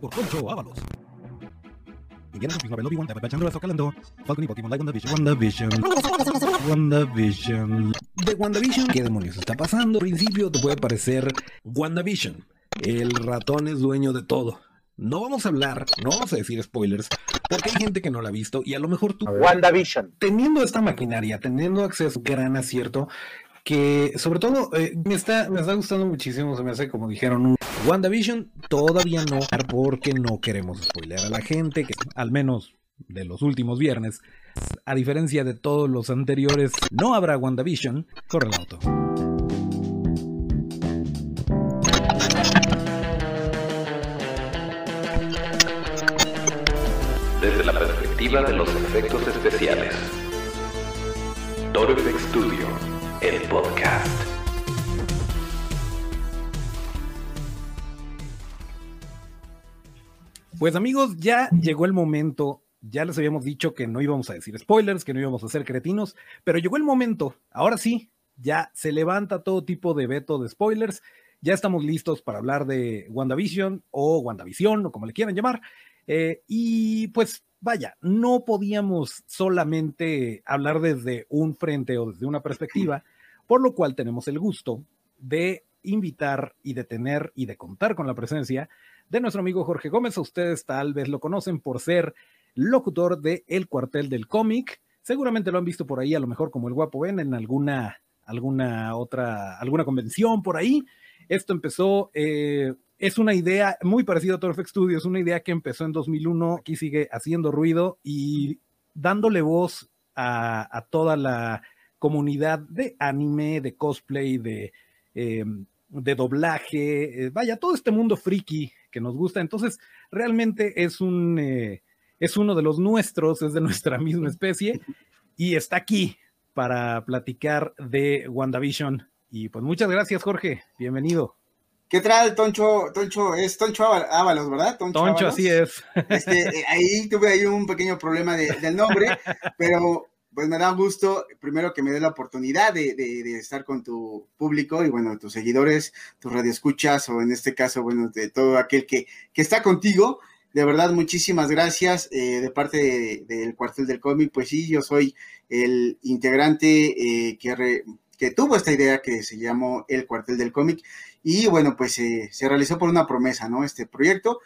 por Concho Ábalos. Indiana Jones, Marvel, Obi-Wan, David Bachan, Calando, Falcon y Pokémon, Like WandaVision, WandaVision, WandaVision. De WandaVision, ¿qué demonios está pasando? Al principio te puede parecer WandaVision. El ratón es dueño de todo. No vamos a hablar, no vamos a decir spoilers, porque hay gente que no la ha visto y a lo mejor tú... WandaVision. Teniendo esta maquinaria, teniendo acceso, gran acierto, que sobre todo eh, me, está, me está gustando muchísimo, se me hace como dijeron, un WandaVision todavía no, porque no queremos spoiler a la gente, que al menos de los últimos viernes, a diferencia de todos los anteriores, no habrá WandaVision, corre el auto. Desde la perspectiva de los efectos especiales. Toro FX Studio, el podcast. Pues amigos, ya llegó el momento. Ya les habíamos dicho que no íbamos a decir spoilers, que no íbamos a ser cretinos, pero llegó el momento. Ahora sí, ya se levanta todo tipo de veto de spoilers. Ya estamos listos para hablar de WandaVision o WandaVision o como le quieran llamar. Eh, y pues vaya, no podíamos solamente hablar desde un frente o desde una perspectiva, por lo cual tenemos el gusto de invitar y de tener y de contar con la presencia de nuestro amigo Jorge Gómez. Ustedes tal vez lo conocen por ser locutor de El Cuartel del Cómic. Seguramente lo han visto por ahí, a lo mejor como el guapo ven en alguna, alguna otra, alguna convención por ahí. Esto empezó, eh, es una idea muy parecida a Torfex Studios, una idea que empezó en 2001, aquí sigue haciendo ruido y dándole voz a, a toda la comunidad de anime, de cosplay, de, eh, de doblaje, eh, vaya, todo este mundo friki que nos gusta. Entonces, realmente es un, eh, es uno de los nuestros, es de nuestra misma especie y está aquí para platicar de WandaVision. Y pues muchas gracias, Jorge. Bienvenido. ¿Qué tal, Toncho? Toncho, es Toncho Ábalos, ¿verdad? Toncho, Toncho así es. Este, ahí tuve ahí un pequeño problema de, del nombre, pero pues me da gusto, primero que me dé la oportunidad de, estar con tu público y bueno, tus seguidores, tus radioescuchas o en este caso, bueno, de todo aquel que, que está contigo. De verdad, muchísimas gracias eh, de parte del cuartel del cómic. Pues sí, yo soy el integrante eh, que, re, que tuvo esta idea que se llamó el cuartel del cómic y bueno, pues eh, se realizó por una promesa, ¿no? Este proyecto.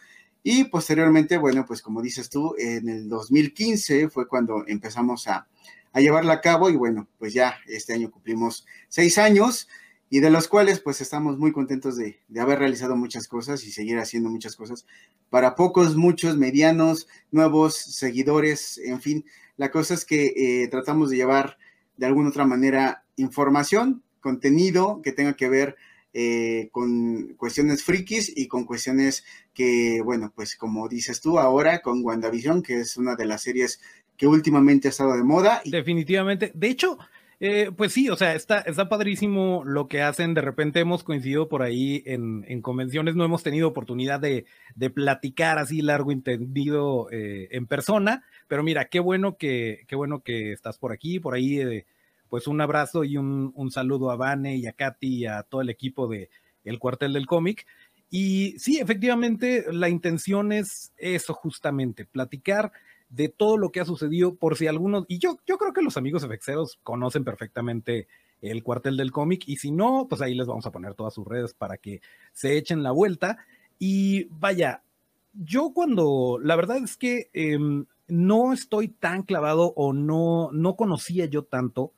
Y posteriormente, bueno, pues como dices tú, en el 2015 fue cuando empezamos a, llevarla a cabo y bueno, pues ya este año cumplimos seis años y de los cuales pues estamos muy contentos de, de, haber realizado muchas cosas y seguir haciendo muchas cosas para pocos, muchos, medianos, nuevos seguidores, en fin, la cosa es que eh, tratamos de llevar de alguna otra manera información, contenido que tenga que ver eh, con cuestiones frikis y con cuestiones que, bueno, pues como dices tú ahora con WandaVision, que es una de las series que últimamente ha estado de moda. Y... Definitivamente. De hecho, eh, pues sí, o sea, está, está padrísimo lo que hacen. De repente hemos coincidido por ahí en, en convenciones, no hemos tenido oportunidad de, de platicar así largo entendido eh, en persona, pero mira, qué bueno que, qué bueno que estás por aquí, por ahí. Eh, pues un abrazo y un, saludo a Vane y a Katy y a todo el equipo de El Cuartel del Cómic. Y sí, efectivamente, la intención es eso justamente, platicar de todo lo que ha sucedido, por si algunos, y yo, yo creo que los amigos efexeros conocen perfectamente el cuartel del cómic, y si no, pues ahí les vamos a poner todas sus redes para que se echen la vuelta. Y vaya, yo cuando, la verdad es que eh, no estoy tan clavado o no, no conocía yo tanto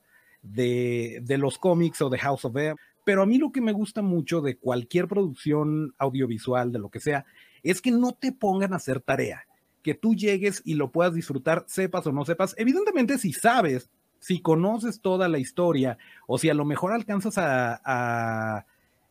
de, los cómics o de House of M, pero a mí lo que me gusta mucho de cualquier producción audiovisual, de lo que sea, es que no te pongan a hacer tarea. Que tú llegues y lo puedas disfrutar, sepas o no sepas. Evidentemente, si sabes, si conoces toda la historia, o si a lo mejor alcanzas a, a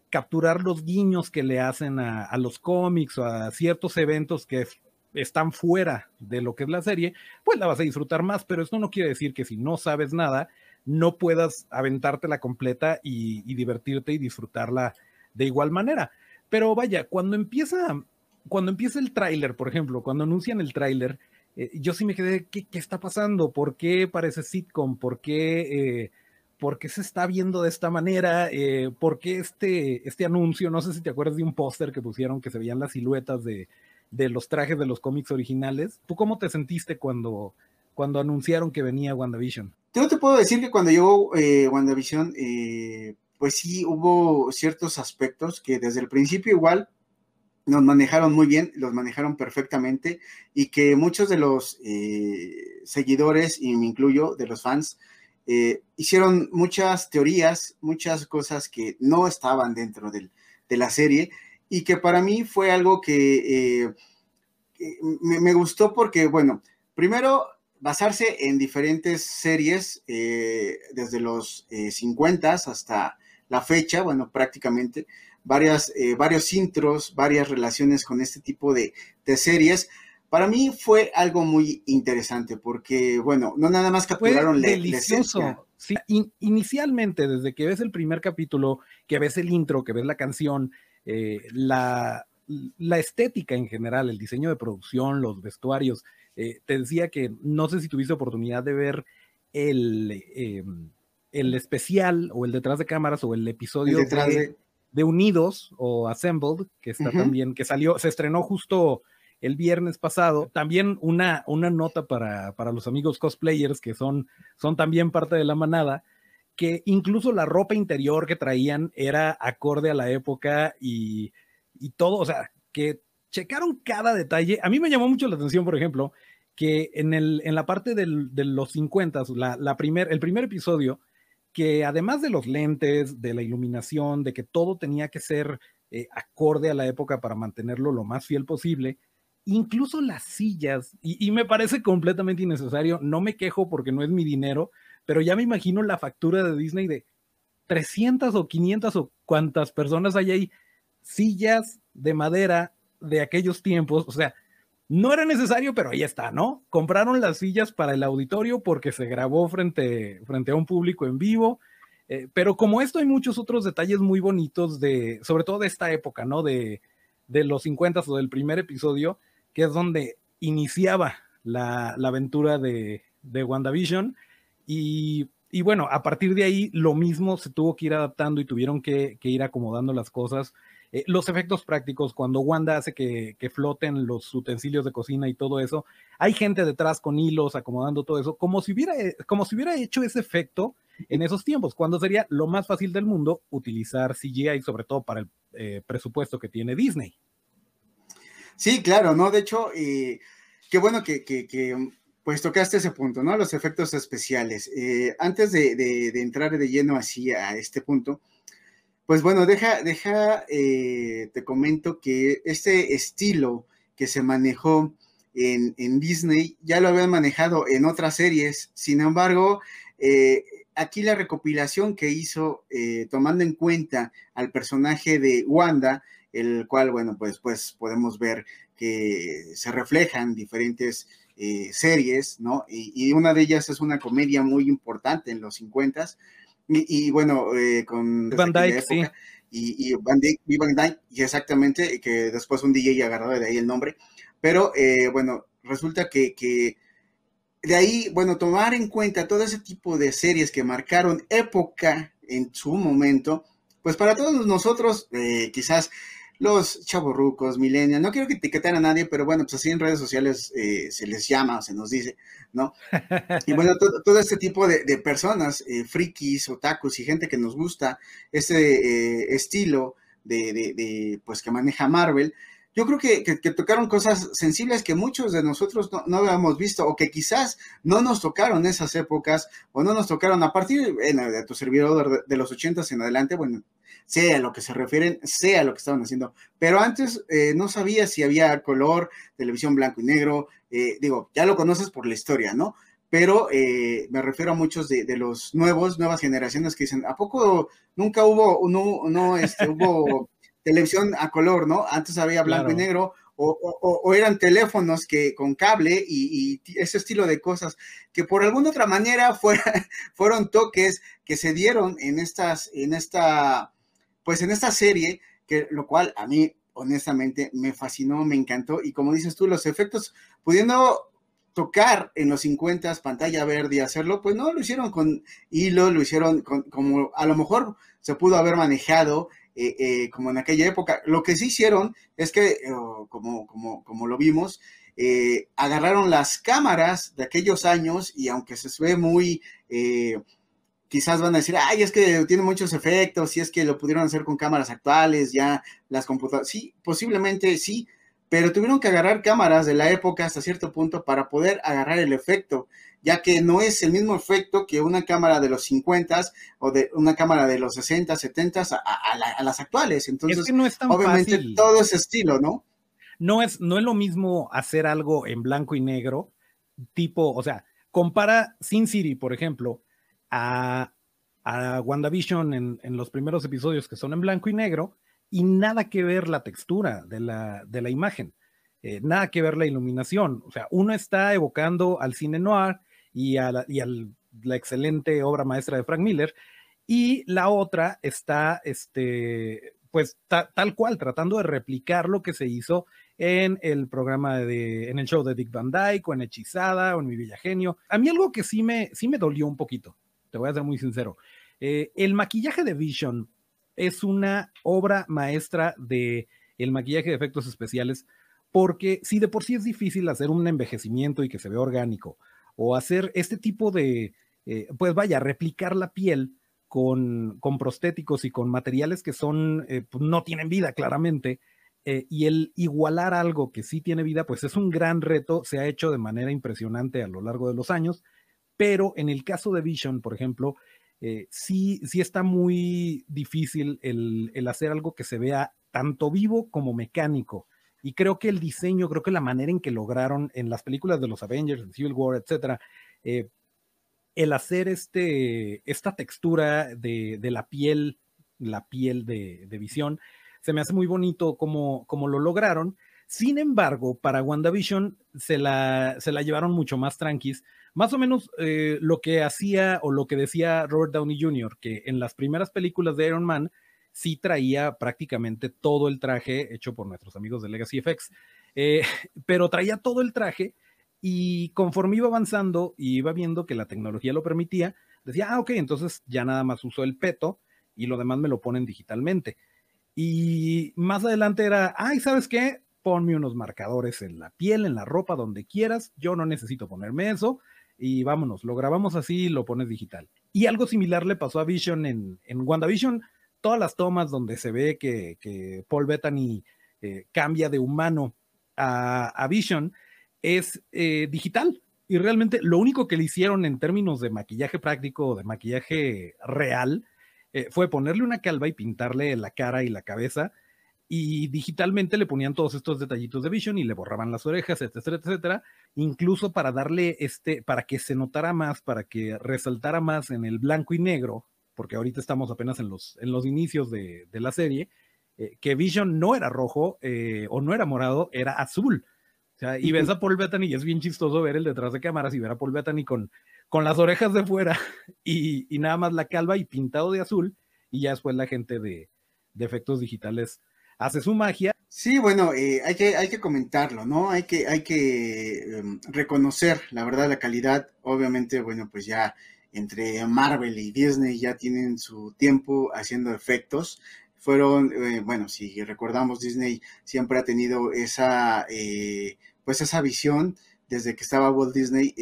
capturar los guiños que le hacen a, a, los cómics o a ciertos eventos que están fuera de lo que es la serie, pues la vas a disfrutar más, pero esto no quiere decir que si no sabes nada, no puedas aventártela completa y, divertirte y disfrutarla de igual manera. Pero vaya, cuando empieza cuando empieza el tráiler, por ejemplo, cuando anuncian el tráiler, eh, yo sí me quedé, ¿qué, ¿qué, está pasando? ¿Por qué parece sitcom? ¿Por qué, eh, ¿por qué se está viendo de esta manera? Eh, ¿Por qué este, este anuncio? No sé si te acuerdas de un póster que pusieron que se veían las siluetas de, de los trajes de los cómics originales. ¿Tú cómo te sentiste cuando, cuando anunciaron que venía WandaVision? Yo te puedo decir que cuando llegó eh, WandaVision, eh, pues sí hubo ciertos aspectos que desde el principio igual nos manejaron muy bien, los manejaron perfectamente y que muchos de los eh, seguidores, y me incluyo, de los fans, hicieron muchas teorías, muchas cosas que no estaban dentro del, de la serie y que para mí fue algo que me, gustó porque, bueno, primero basarse en diferentes series desde los 50 hasta la fecha, bueno, prácticamente, varias, eh, varios intros, varias relaciones con este tipo de, de, series. Para mí fue algo muy interesante porque, bueno, no nada más capturaron fue delicioso. sí, in, inicialmente, desde que ves el primer capítulo, que ves el intro, que ves la canción, eh, la, la, estética en general, el diseño de producción, los vestuarios, eh, te decía que no sé si tuviste oportunidad de ver el, eh, el especial o el detrás de cámaras o el episodio el de, de, de, Unidos o Assembled, que está uh -huh. también, que salió, se estrenó justo el viernes pasado. También una, una nota para, para los amigos cosplayers que son, son también parte de la manada, que incluso la ropa interior que traían era acorde a la época y, y todo, o sea, que checaron cada detalle. A mí me llamó mucho la atención, por ejemplo, que en, el, en la parte de los 50, la, la primer, el primer episodio, que además de los lentes, de la iluminación, de que todo tenía que ser eh, acorde a la época para mantenerlo lo más fiel posible, incluso las sillas, y, me parece completamente innecesario, no me quejo porque no es mi dinero, pero ya me imagino la factura de Disney de 300 o 500 o cuántas personas hay ahí, sillas de madera de aquellos tiempos, o sea, no era necesario, pero ahí está, ¿no? Compraron las sillas para el auditorio porque se grabó frente, frente a un público en vivo. Eh, pero como esto hay muchos otros detalles muy bonitos de, sobre todo de esta época, ¿no? De, de los 50 o del primer episodio, que es donde iniciaba la, la aventura de, de WandaVision. Y, y, bueno, a partir de ahí lo mismo se tuvo que ir adaptando y tuvieron que, que ir acomodando las cosas. Eh, los efectos prácticos, cuando Wanda hace que, floten los utensilios de cocina y todo eso, hay gente detrás con hilos acomodando todo eso, como si hubiera, como si hubiera hecho ese efecto en esos tiempos, cuando sería lo más fácil del mundo utilizar CGI, sobre todo para el eh, presupuesto que tiene Disney. Sí, claro, ¿no? De hecho, eh, qué bueno que, que, que, pues tocaste ese punto, ¿no? Los efectos especiales. Eh, antes de, de, de, entrar de lleno así a este punto, pues bueno, deja, deja, eh, te comento que este estilo que se manejó en, en, Disney ya lo habían manejado en otras series, sin embargo, eh, aquí la recopilación que hizo, eh, tomando en cuenta al personaje de Wanda, el cual, bueno, pues, pues podemos ver que se reflejan diferentes series, ¿no? Y, y, una de ellas es una comedia muy importante en los 50 y, y bueno, eh, con Van Dyke, sí. Y, y, Van Dyke, y Van Dyke, y exactamente, que después un DJ agarró de ahí el nombre. Pero eh, bueno, resulta que, que, de ahí, bueno, tomar en cuenta todo ese tipo de series que marcaron época en su momento, pues para todos nosotros, eh, quizás los chavorrucos, millennials, no quiero que etiquetar a nadie, pero bueno, pues así en redes sociales eh, se les llama o se nos dice, ¿no? Y bueno, todo, todo este tipo de, de personas, eh, frikis, otakus y gente que nos gusta ese eh, estilo de, de, de, pues que maneja Marvel, yo creo que, que, tocaron cosas sensibles que muchos de nosotros no, no, habíamos visto o que quizás no nos tocaron esas épocas o no nos tocaron a partir de tu servidor de, los ochentas en adelante, bueno, sea lo que se refieren, sea lo que estaban haciendo. Pero antes eh, no sabía si había color, televisión blanco y negro, eh, digo, ya lo conoces por la historia, ¿no? Pero eh, me refiero a muchos de, de, los nuevos, nuevas generaciones que dicen, ¿a poco nunca hubo, no, no, este, hubo televisión a color, ¿no? Antes había blanco claro. y negro, o, o, o, eran teléfonos que con cable y, y, ese estilo de cosas que por alguna otra manera fuera, fueron toques que se dieron en estas, en esta, pues en esta serie, que lo cual a mí honestamente me fascinó, me encantó y como dices tú, los efectos, pudiendo tocar en los 50 pantalla verde y hacerlo, pues no, lo hicieron con hilo, lo hicieron con, como a lo mejor se pudo haber manejado eh, eh, como en aquella época. Lo que sí hicieron es que, oh, como, como, como lo vimos, eh, agarraron las cámaras de aquellos años y aunque se ve muy, quizás van a decir, ay, es que tiene muchos efectos, y es que lo pudieron hacer con cámaras actuales, ya las computadoras, sí, posiblemente sí, pero tuvieron que agarrar cámaras de la época hasta cierto punto para poder agarrar el efecto, ya que no es el mismo efecto que una cámara de los 50 o de una cámara de los 60, 70 a, las actuales. Entonces, no es tan obviamente todo ese estilo, ¿no? No es, no es lo mismo hacer algo en blanco y negro, tipo, o sea, compara Sin City, por ejemplo, a, a WandaVision en, en los primeros episodios que son en blanco y negro, y nada que ver la textura de la, de la imagen, eh, nada que ver la iluminación. O sea, uno está evocando al cine noir y a la, excelente obra maestra de Frank Miller, y la otra está, este, pues tal cual, tratando de replicar lo que se hizo en el programa de, en el show de Dick Van Dyke, o en Hechizada, o en Mi Villa Genio. A mí algo que sí me, sí me dolió un poquito, te voy a ser muy sincero. Eh, el maquillaje de Vision es una obra maestra de el maquillaje de efectos especiales, porque si de por sí es difícil hacer un envejecimiento y que se vea orgánico, o hacer este tipo de, eh, pues vaya, replicar la piel con, con, prostéticos y con materiales que son, eh, pues no tienen vida claramente, eh, y el igualar algo que sí tiene vida, pues es un gran reto, se ha hecho de manera impresionante a lo largo de los años, pero en el caso de Vision, por ejemplo, sí, sí está muy difícil el, hacer algo que se vea tanto vivo como mecánico. Y creo que el diseño, creo que la manera en que lograron en las películas de los Avengers, en Civil War, etcétera, eh, el hacer este, esta textura de, la piel, la piel de, visión, se me hace muy bonito como, como lo lograron. Sin embargo, para WandaVision se la, se la llevaron mucho más tranquis, más o menos eh, lo que hacía o lo que decía Robert Downey Jr., que en las primeras películas de Iron Man sí traía prácticamente todo el traje hecho por nuestros amigos de Legacy FX, eh, pero traía todo el traje y conforme iba avanzando y iba viendo que la tecnología lo permitía, decía, ah, ok, entonces ya nada más uso el peto y lo demás me lo ponen digitalmente. Y más adelante era, ay, ¿sabes qué? Ponme unos marcadores en la piel, en la ropa, donde quieras. Yo no necesito ponerme eso y vámonos, lo grabamos así y lo pones digital. Y algo similar le pasó a Vision en, en WandaVision, todas las tomas donde se ve que, Paul Bettany eh, cambia de humano a, Vision es eh, digital. Y realmente lo único que le hicieron en términos de maquillaje práctico, de maquillaje real, eh, fue ponerle una calva y pintarle la cara y la cabeza y digitalmente le ponían todos estos detallitos de Vision y le borraban las orejas, etcétera, etcétera, incluso para darle este, para que se notara más, para que resaltara más en el blanco y negro, porque ahorita estamos apenas en los, en los inicios de, la serie, eh, que Vision no era rojo eh, o no era morado, era azul. O sea, y ves a Paul Bettany y es bien chistoso ver el detrás de cámaras y ver a Paul Bettany con, con las orejas de fuera y, y nada más la calva y pintado de azul y ya después la gente de, de efectos digitales hace su magia. Sí, bueno, eh, hay, que, hay que comentarlo, ¿no? Hay que, hay que em, reconocer, la verdad, la calidad. Obviamente, bueno, pues ya entre Marvel y Disney ya tienen su tiempo haciendo efectos. Fueron, eh, bueno, si recordamos, Disney siempre ha tenido esa, eh, pues esa visión desde que estaba Walt Disney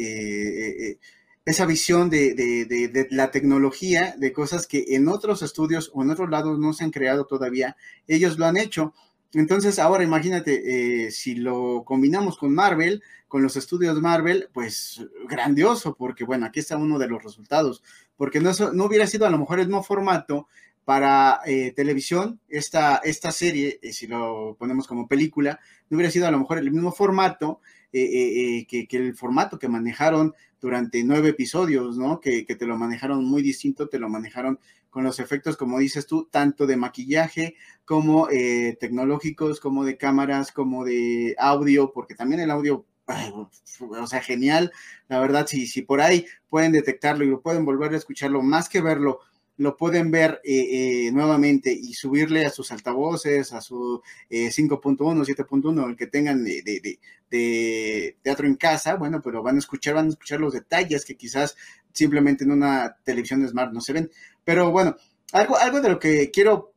esa visión de, la tecnología, de cosas que en otros estudios o en otros lados no se han creado todavía, ellos lo han hecho. Entonces, ahora imagínate, eh, si lo combinamos con Marvel, con los estudios Marvel, pues grandioso, porque bueno, aquí está uno de los resultados, porque no, no hubiera sido a lo mejor el mismo formato para eh, televisión, esta, esta serie, si lo ponemos como película, no hubiera sido a lo mejor el mismo formato que, que, el formato que manejaron durante nueve episodios, ¿no? Que, te lo manejaron muy distinto, te lo manejaron con los efectos, como dices tú, tanto de maquillaje como eh, tecnológicos, como de cámaras, como de audio, porque también el audio, o sea, genial. La verdad, si, si por ahí pueden detectarlo y lo pueden volver a escucharlo, más que verlo lo pueden ver eh, eh, nuevamente y subirle a sus altavoces, a su 5.1, 7.1, el que tengan de, de, teatro en casa, bueno, pero van a escuchar, van a escuchar los detalles que quizás simplemente en una televisión smart no se ven. Pero bueno, algo, algo de lo que quiero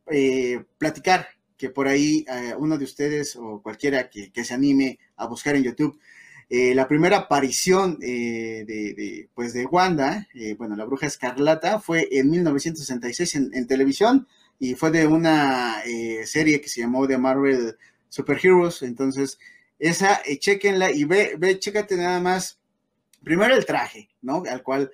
platicar, que por ahí uno de ustedes o cualquiera que, que se anime a buscar en YouTube, eh, la primera aparición eh, de, pues de Wanda, eh, bueno, la bruja escarlata, fue en 1966 en, televisión y fue de una serie que se llamó The Marvel Superheroes. Entonces, esa, chequenla y ve, ve, chécate nada más, primero el traje, ¿no? Al cual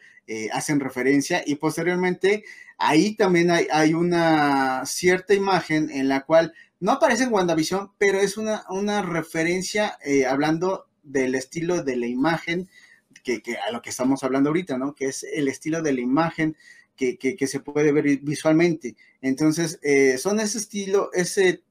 hacen referencia y posteriormente ahí también hay, una cierta imagen en la cual no aparece en WandaVision, pero es una, una referencia hablando del estilo de la imagen, que, a lo que estamos hablando ahorita, ¿no? Que es el estilo de la imagen que, se puede ver visualmente. Entonces, eh, son ese estilo, ese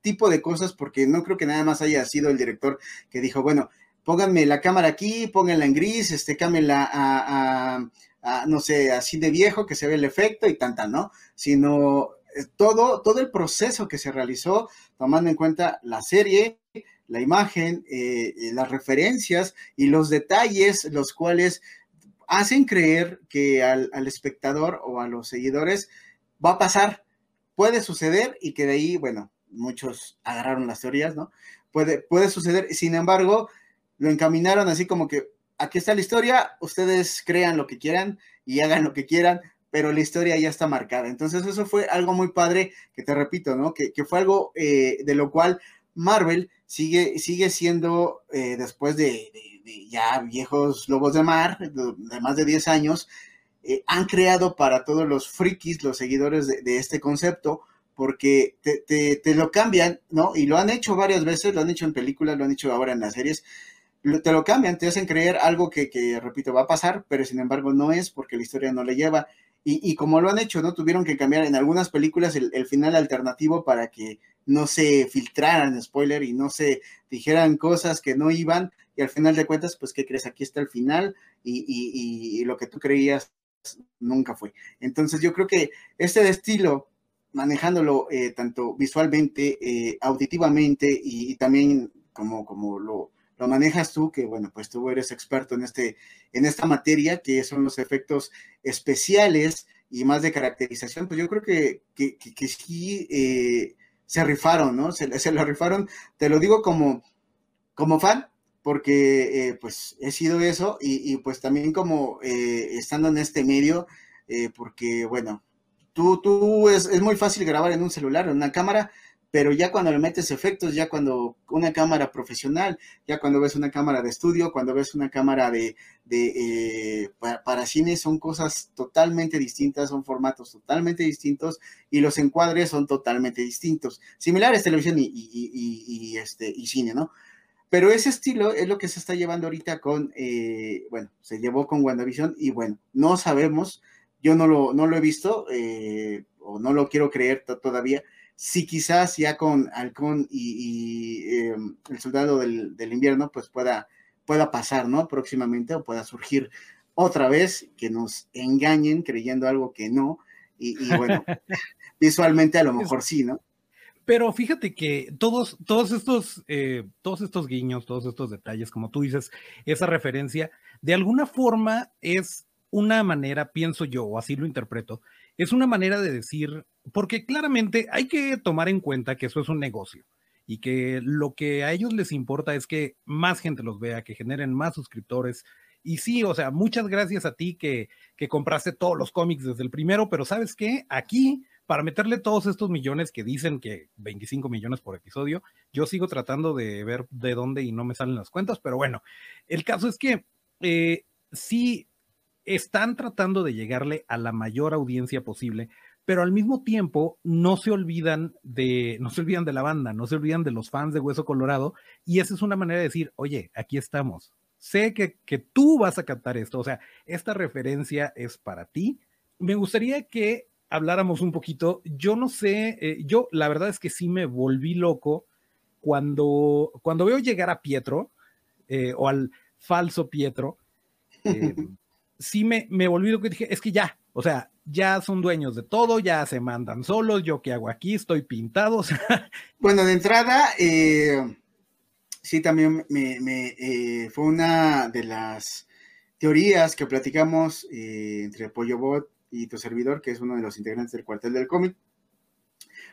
tipo de cosas, porque no creo que nada más haya sido el director que dijo, bueno, pónganme la cámara aquí, pónganla en gris, este, cámbienla a, a, no sé, así de viejo, que se ve el efecto y tanta, ¿no? Sino eh, todo, todo el proceso que se realizó, tomando en cuenta la serie, la imagen, eh, eh, las referencias y los detalles, los cuales hacen creer que al, espectador o a los seguidores va a pasar, puede suceder y que de ahí, bueno, muchos agarraron las teorías, ¿no? Puede, puede suceder, sin embargo, lo encaminaron así como que aquí está la historia, ustedes crean lo que quieran y hagan lo que quieran, pero la historia ya está marcada. Entonces eso fue algo muy padre, que te repito, ¿no? Que, fue algo eh, de lo cual Marvel sigue, sigue siendo, eh, después de, ya viejos lobos de mar, de, más de 10 años, eh, han creado para todos los frikis, los seguidores de, este concepto, porque te, lo cambian, ¿no? Y lo han hecho varias veces, lo han hecho en películas, lo han hecho ahora en las series, te lo cambian, te hacen creer algo que, repito, va a pasar, pero sin embargo no es porque la historia no le lleva. Y, como lo han hecho, ¿no? Tuvieron que cambiar en algunas películas el final alternativo para que no se filtraran spoiler y no se dijeran cosas que no iban y al final de cuentas, pues, ¿qué crees? Aquí está el final y, lo que tú creías nunca fue. Entonces yo creo que este estilo, manejándolo eh, tanto visualmente, eh, auditivamente y, también como, como lo, lo, manejas tú, que bueno, pues tú eres experto en, este, en esta materia, que son los efectos especiales y más de caracterización, pues yo creo que, que, que, sí eh, se rifaron, ¿no? Se, se lo rifaron, te lo digo como, como fan, porque eh, pues he sido eso y, pues también como eh, estando en este medio, eh, porque bueno, tú, tú es, es, muy fácil grabar en un celular, en una cámara, pero ya cuando le metes efectos, ya cuando una cámara profesional, ya cuando ves una cámara de estudio, cuando ves una cámara de, de eh, para, cine, son cosas totalmente distintas, son formatos totalmente distintos y los encuadres son totalmente distintos, similares televisión y, y, este, y cine, ¿no? Pero ese estilo es lo que se está llevando ahorita con, eh, bueno, se llevó con WandaVision y bueno, no sabemos, yo no lo, no lo he visto eh, o no lo quiero creer todavía, si quizás ya con Halcón y, em, el soldado del, invierno, pues pueda, pueda pasar, ¿no? Próximamente o pueda surgir otra vez que nos engañen creyendo algo que no. Y, bueno, visualmente a lo mejor sí, ¿no? Pero fíjate que todos, todos estos, eh, todos estos guiños, todos estos detalles, como tú dices, esa referencia, de alguna forma es una manera, pienso yo, o así lo interpreto, es una manera de decir, porque claramente hay que tomar en cuenta que eso es un negocio y que lo que a ellos les importa es que más gente los vea, que generen más suscriptores. Y sí, o sea, muchas gracias a ti que, que compraste todos los cómics desde el primero, pero sabes qué, aquí, para meterle todos estos millones que dicen que 25 millones por episodio, yo sigo tratando de ver de dónde y no me salen las cuentas, pero bueno, el caso es que eh, sí están tratando de llegarle a la mayor audiencia posible, pero al mismo tiempo no se olvidan de, no se olvidan de la banda, no se olvidan de los fans de Hueso Colorado, y esa es una manera de decir, oye, aquí estamos. Sé que, que tú vas a captar esto, o sea, esta referencia es para ti. Me gustaría que habláramos un poquito. Yo no sé, eh, yo la verdad es que sí me volví loco cuando, cuando veo llegar a Pietro eh, o al falso Pietro. Eh, sí me, me volví lo que dije, es que ya, O sea, ya son dueños de todo, ya se mandan solos, yo qué hago aquí, estoy pintado. bueno, de entrada, eh, sí, también me, eh, fue una de las teorías que platicamos eh, entre Pollo Bot y tu servidor, que es uno de los integrantes del cuartel del cómic,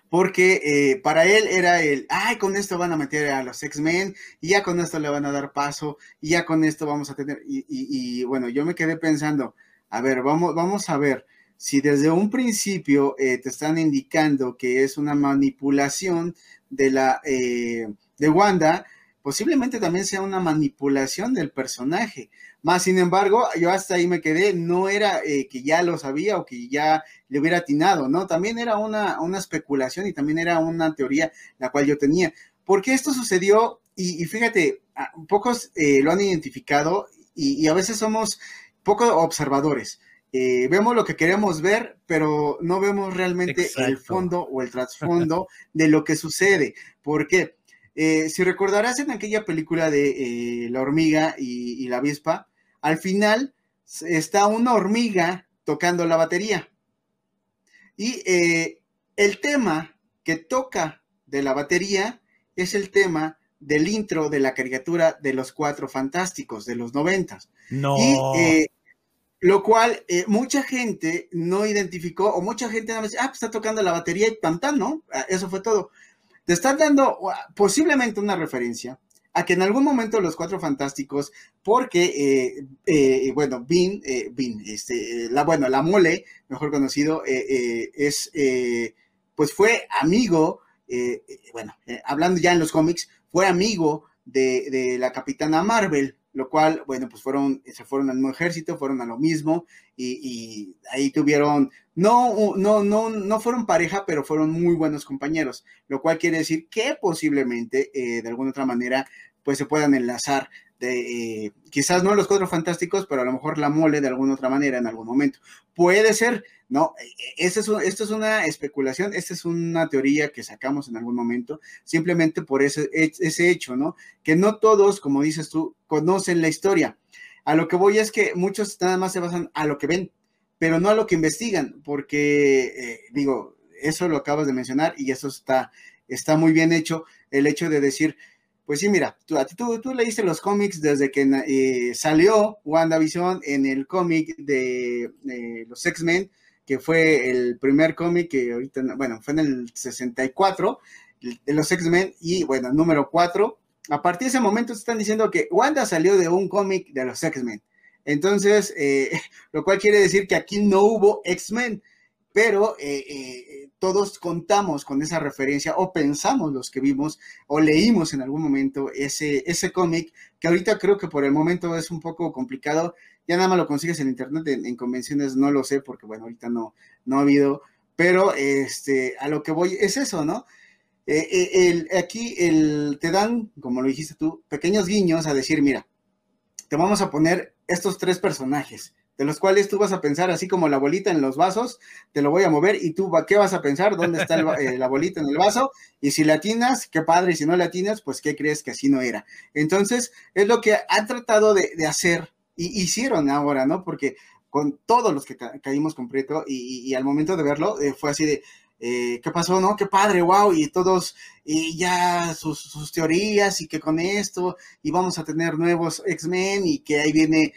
porque eh, para él era el, ay, con esto van a meter a los X-Men, y ya con esto le van a dar paso, y ya con esto vamos a tener, y, bueno, yo me quedé pensando, a ver, vamos, vamos a ver, si desde un principio eh, te están indicando que es una manipulación de la, eh, de Wanda, posiblemente también sea una manipulación del personaje. Más sin embargo, yo hasta ahí me quedé, no era eh, que ya lo sabía o que ya le hubiera atinado, ¿no? También era una, una especulación y también era una teoría la cual yo tenía. Porque esto sucedió, y, fíjate, pocos lo han identificado y, a veces somos poco observadores. Eh, vemos lo que queremos ver, pero no vemos realmente el fondo o el trasfondo de lo que sucede. ¿Por qué? si recordarás en aquella película de La hormiga y, y la avispa, al final está una hormiga tocando la batería. Y eh, el tema que toca de la batería es el tema del intro de la caricatura de los cuatro fantásticos de los noventas. No. Y, eh, lo cual eh, mucha gente no identificó, o mucha gente nada más, ah, pues está tocando la batería y tan, ¿no? Ah, eso fue todo. Te están dando posiblemente una referencia a que en algún momento los cuatro fantásticos, porque, eh, eh, bueno, Bean, Bean, este, la, bueno, la mole, mejor conocido, es, pues fue amigo, bueno, hablando ya en los cómics, fue amigo de, de, la capitana Marvel, lo cual, bueno, pues fueron, se fueron al mismo ejército, fueron a lo mismo, y, y, ahí tuvieron, no, no, no, no fueron pareja, pero fueron muy buenos compañeros, lo cual quiere decir que posiblemente, de alguna otra manera, pues se puedan enlazar de, eh, quizás no los cuatro fantásticos, pero a lo mejor la mole de alguna otra manera en algún momento. Puede ser, no, esto es, esto es una especulación, esta es una teoría que sacamos en algún momento, simplemente por ese, ese hecho, ¿no? Que no todos, como dices tú, conocen la historia. A lo que voy es que muchos nada más se basan a lo que ven, pero no a lo que investigan, porque, eh, digo, eso lo acabas de mencionar y eso está, está muy bien hecho, el hecho de decir, pues sí, mira, tú, tú leíste los cómics desde que eh, salió WandaVision en el cómic de, los X-Men, que fue el primer cómic que ahorita, bueno, fue en el 64 de los X-Men y bueno, número 4. A partir de ese momento están diciendo que Wanda salió de un cómic de los X-Men. Entonces, eh, lo cual quiere decir que aquí no hubo X-Men pero eh, eh, todos contamos con esa referencia o pensamos los que vimos o leímos en algún momento ese, ese cómic, que ahorita creo que por el momento es un poco complicado, ya nada más lo consigues en internet, en, convenciones no lo sé, porque bueno, ahorita no, no ha habido, pero este, a lo que voy es eso, ¿no? Eh, el, aquí el, te dan, como lo dijiste tú, pequeños guiños a decir, mira, te vamos a poner estos tres personajes de los cuales tú vas a pensar, así como la bolita en los vasos, te lo voy a mover y tú, ¿qué vas a pensar? ¿Dónde está eh, la bolita en el vaso? Y si latinas, qué padre, y si no latinas, pues ¿qué crees que así no era? Entonces, es lo que han tratado de, hacer y hicieron ahora, ¿no? Porque con todos los que caímos completo y, al momento de verlo eh, fue así de, eh, ¿qué pasó? ¿No? Qué padre, wow, y todos, y ya sus, teorías y que con esto, y vamos a tener nuevos X-Men y que ahí viene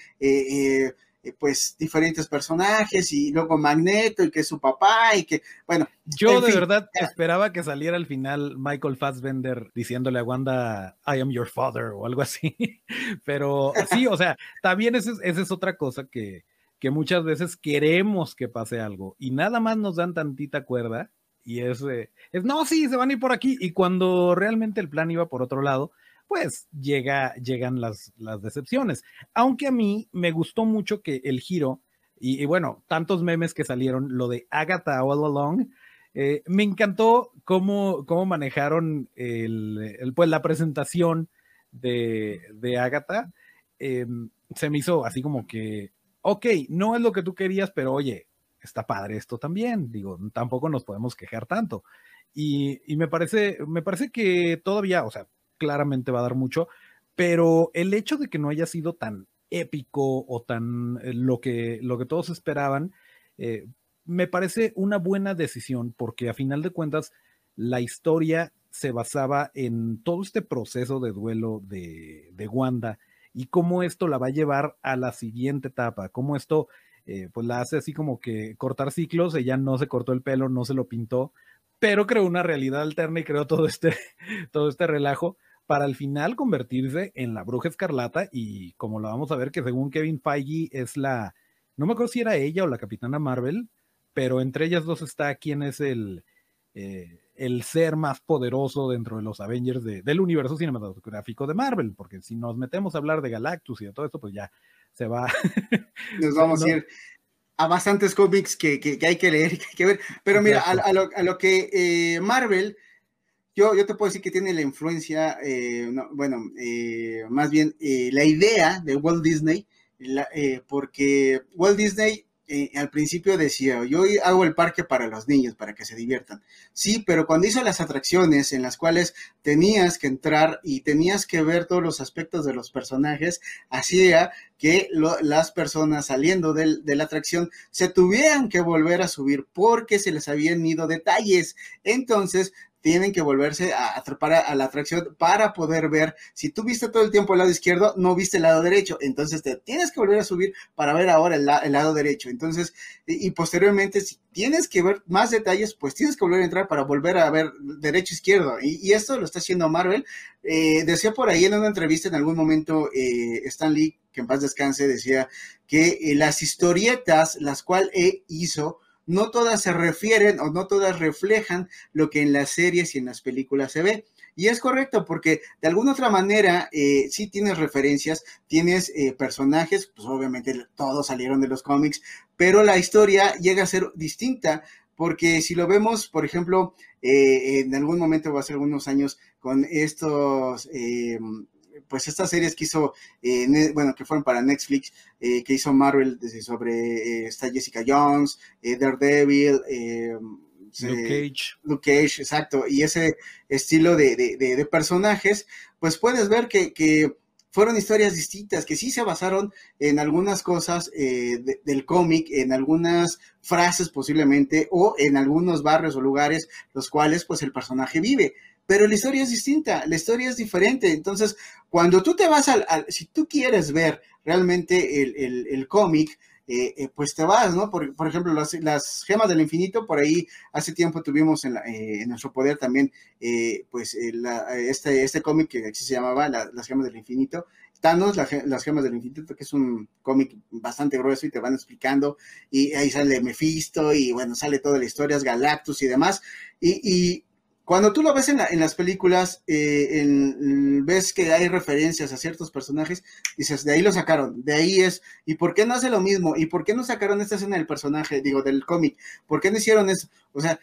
pues diferentes personajes y luego Magneto y que es su papá y que, bueno. Yo de verdad esperaba que saliera al final Michael Fassbender diciéndole a Wanda, I am your father o algo así, pero sí, o sea, también esa es, otra cosa que, que muchas veces queremos que pase algo y nada más nos dan tantita cuerda y es, es, no, sí, se van a ir por aquí y cuando realmente el plan iba por otro lado, pues llega, llegan las, las decepciones. Aunque a mí me gustó mucho que el giro, y, bueno, tantos memes que salieron, lo de Agatha All Along, eh, me encantó cómo, cómo manejaron el, pues, la presentación de, de Agatha. Em, se me hizo así como que, ok, no es lo que tú querías, pero oye, está padre esto también. Digo, tampoco nos podemos quejar tanto. Y, y, me parece, me parece que todavía, o sea, claramente va a dar mucho, pero el hecho de que no haya sido tan épico o tan eh, lo que, lo que todos esperaban, eh, me parece una buena decisión porque a final de cuentas la historia se basaba en todo este proceso de duelo de, de Wanda y cómo esto la va a llevar a la siguiente etapa, cómo esto eh, pues la hace así como que cortar ciclos, ella no se cortó el pelo, no se lo pintó, pero creó una realidad alterna y creó todo este, todo este relajo para al final convertirse en la bruja escarlata y como lo vamos a ver que según Kevin Feige es la, no me acuerdo si era ella o la capitana Marvel, pero entre ellas dos está quién es el, eh, el ser más poderoso dentro de los Avengers del universo cinematográfico de Marvel, porque si nos metemos a hablar de Galactus y de todo esto, pues ya se va. Nos vamos a ir a bastantes cómics que, hay que leer, que hay que ver. Pero mira, a, lo, que eh, Marvel, yo, yo te puedo decir que tiene la influencia, eh, bueno, eh, más bien la idea de Walt Disney, porque Walt Disney eh, al principio decía, yo hago el parque para los niños, para que se diviertan. Sí, pero cuando hizo las atracciones en las cuales tenías que entrar y tenías que ver todos los aspectos de los personajes, hacía que las personas saliendo de la atracción se tuvieran que volver a subir porque se les habían ido detalles. Entonces, tienen que volverse a atrapar a, la atracción para poder ver. Si tú viste todo el tiempo el lado izquierdo, no viste el lado derecho. Entonces te tienes que volver a subir para ver ahora el, lado derecho. Entonces, y, posteriormente, si tienes que ver más detalles, pues tienes que volver a entrar para volver a ver derecho izquierdo. Y, esto lo está haciendo Marvel. Eh, decía por ahí en una entrevista en algún momento eh, Stan Lee, que en paz descanse, decía que eh, las historietas, las cuales hizo, no todas se refieren o no todas reflejan lo que en las series y en las películas se ve. Y es correcto porque de alguna otra manera eh, sí tienes referencias, tienes eh, personajes, pues obviamente todos salieron de los cómics, pero la historia llega a ser distinta porque si lo vemos, por ejemplo, eh, en algún momento, va a ser algunos años, con estos pues estas series que hizo, eh, bueno, que fueron para Netflix, eh, que hizo Marvel sobre eh, esta Jessica Jones, Daredevil, Luke Cage. Luke Cage, exacto, y ese estilo de, personajes, pues puedes ver que, fueron historias distintas, que sí se basaron en algunas cosas del cómic, en algunas frases posiblemente, o en algunos barrios o lugares los cuales pues el personaje vive pero la historia es distinta, la historia es diferente. Entonces, cuando tú te vas al, si tú quieres ver realmente el, cómic, eh, eh, pues te vas, ¿no? Por, ejemplo, las, gemas del infinito, por ahí hace tiempo tuvimos en, eh, nuestro poder también, pues, este, este cómic que así se llamaba, Las gemas del infinito. Thanos, las gemas del infinito, que es un cómic bastante grueso y te van explicando, y ahí sale Mephisto, y bueno, sale toda la historia, es Galactus y demás, y cuando tú lo ves en, las películas, eh, ves que hay referencias a ciertos personajes, dices, de ahí lo sacaron, de ahí es, ¿y por qué no hace lo mismo? ¿Y por qué no sacaron esta escena del personaje, digo, del cómic? ¿Por qué no hicieron eso? O sea,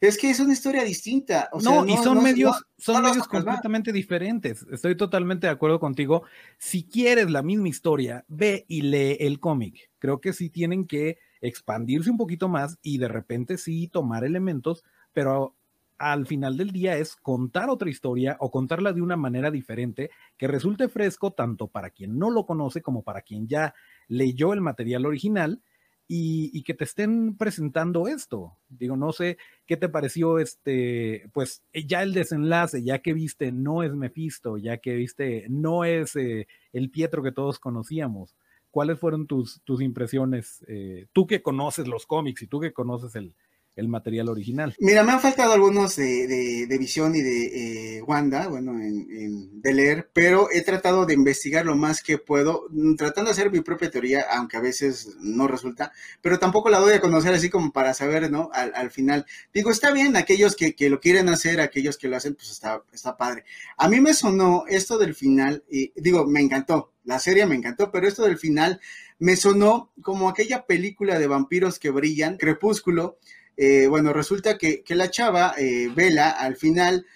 es que es una historia distinta. no, y son medios, son medios completamente diferentes. Estoy totalmente de acuerdo contigo. Si quieres la misma historia, ve y lee el cómic. Creo que sí tienen que expandirse un poquito más y de repente sí tomar elementos, pero al final del día es contar otra historia o contarla de una manera diferente que resulte fresco tanto para quien no lo conoce como para quien ya leyó el material original y, que te estén presentando esto. Digo, no sé qué te pareció este, pues ya el desenlace, ya que viste no es Mephisto, ya que viste no es eh, el Pietro que todos conocíamos. ¿Cuáles fueron tus, tus impresiones? Eh, tú que conoces los cómics y tú que conoces el, el material original. Mira, me han faltado algunos de, de, Visión y de eh, Wanda, bueno, en, de leer, pero he tratado de investigar lo más que puedo, mm, tratando de hacer mi propia teoría, aunque a veces no resulta, pero tampoco la doy a conocer así como para saber, ¿no? Al, final. Digo, está bien, aquellos que, que, lo quieren hacer, aquellos que lo hacen, pues está, está padre. A mí me sonó esto del final, y digo, me encantó, la serie me encantó, pero esto del final me sonó como aquella película de vampiros que brillan, Crepúsculo, eh, bueno, resulta que, la chava, eh, Vela, al final,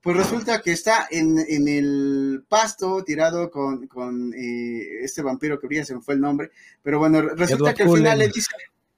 pues resulta que está en, el pasto tirado con, eh, este vampiro que brilla, se me fue el nombre, pero bueno, resulta que al final le dice,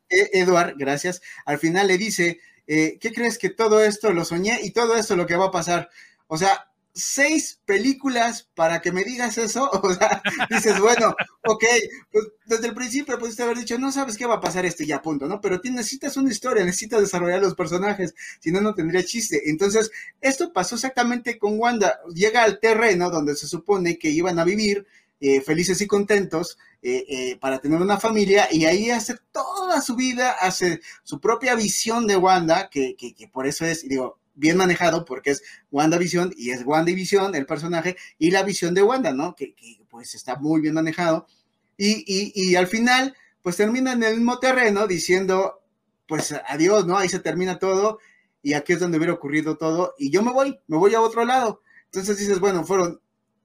Eduard, gracias, al final le dice, ¿qué crees que todo esto lo soñé y todo esto lo que va a pasar? O sea, seis películas para que me digas eso, o sea, dices, bueno, ok, pues desde el principio pudiste haber dicho, no sabes qué va a pasar este ya punto, ¿no? Pero necesitas una historia, necesitas desarrollar los personajes, si no, no tendría chiste. Entonces, esto pasó exactamente con Wanda, llega al terreno donde se supone que iban a vivir eh, felices y contentos eh, eh, para tener una familia y ahí hace toda su vida, hace su propia visión de Wanda, que, que, por eso es, digo, bien manejado porque es WandaVision y es WandaVision el personaje y la visión de Wanda, ¿no? Que, pues está muy bien manejado. Y, y, y, al final, pues termina en el mismo terreno diciendo, pues adiós, ¿no? Ahí se termina todo y aquí es donde hubiera ocurrido todo y yo me voy, me voy a otro lado. Entonces dices, bueno, fueron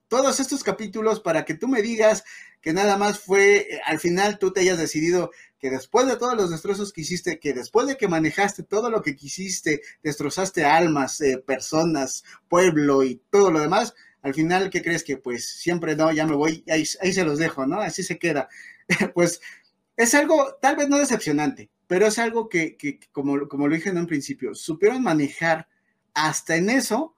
todos estos capítulos para que tú me digas que nada más fue, eh, al final tú te hayas decidido que después de todos los destrozos que hiciste, que después de que manejaste todo lo que quisiste, destrozaste almas, eh, personas, pueblo y todo lo demás, al final, ¿qué crees que pues siempre no, ya me voy, ahí, ahí se los dejo, ¿no? Así se queda. pues es algo tal vez no decepcionante, pero es algo que, que como, como lo dije en un principio, supieron manejar hasta en eso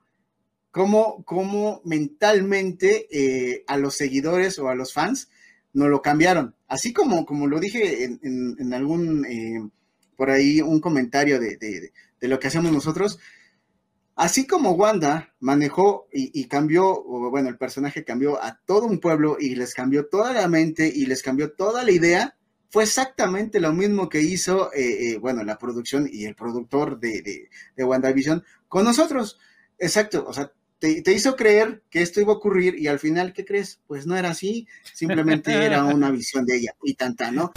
cómo, cómo mentalmente eh, a los seguidores o a los fans no lo cambiaron. Así como, como lo dije en, en, algún, eh, por ahí, un comentario de, de, de, lo que hacemos nosotros, así como Wanda manejó y, y, cambió, o bueno, el personaje cambió a todo un pueblo y les cambió toda la mente y les cambió toda la idea, fue exactamente lo mismo que hizo, eh, eh, bueno, la producción y el productor de, de, de WandaVision con nosotros. Exacto, o sea, te, hizo creer que esto iba a ocurrir y al final, ¿qué crees? Pues no era así, simplemente era una visión de ella y tanta, ¿no?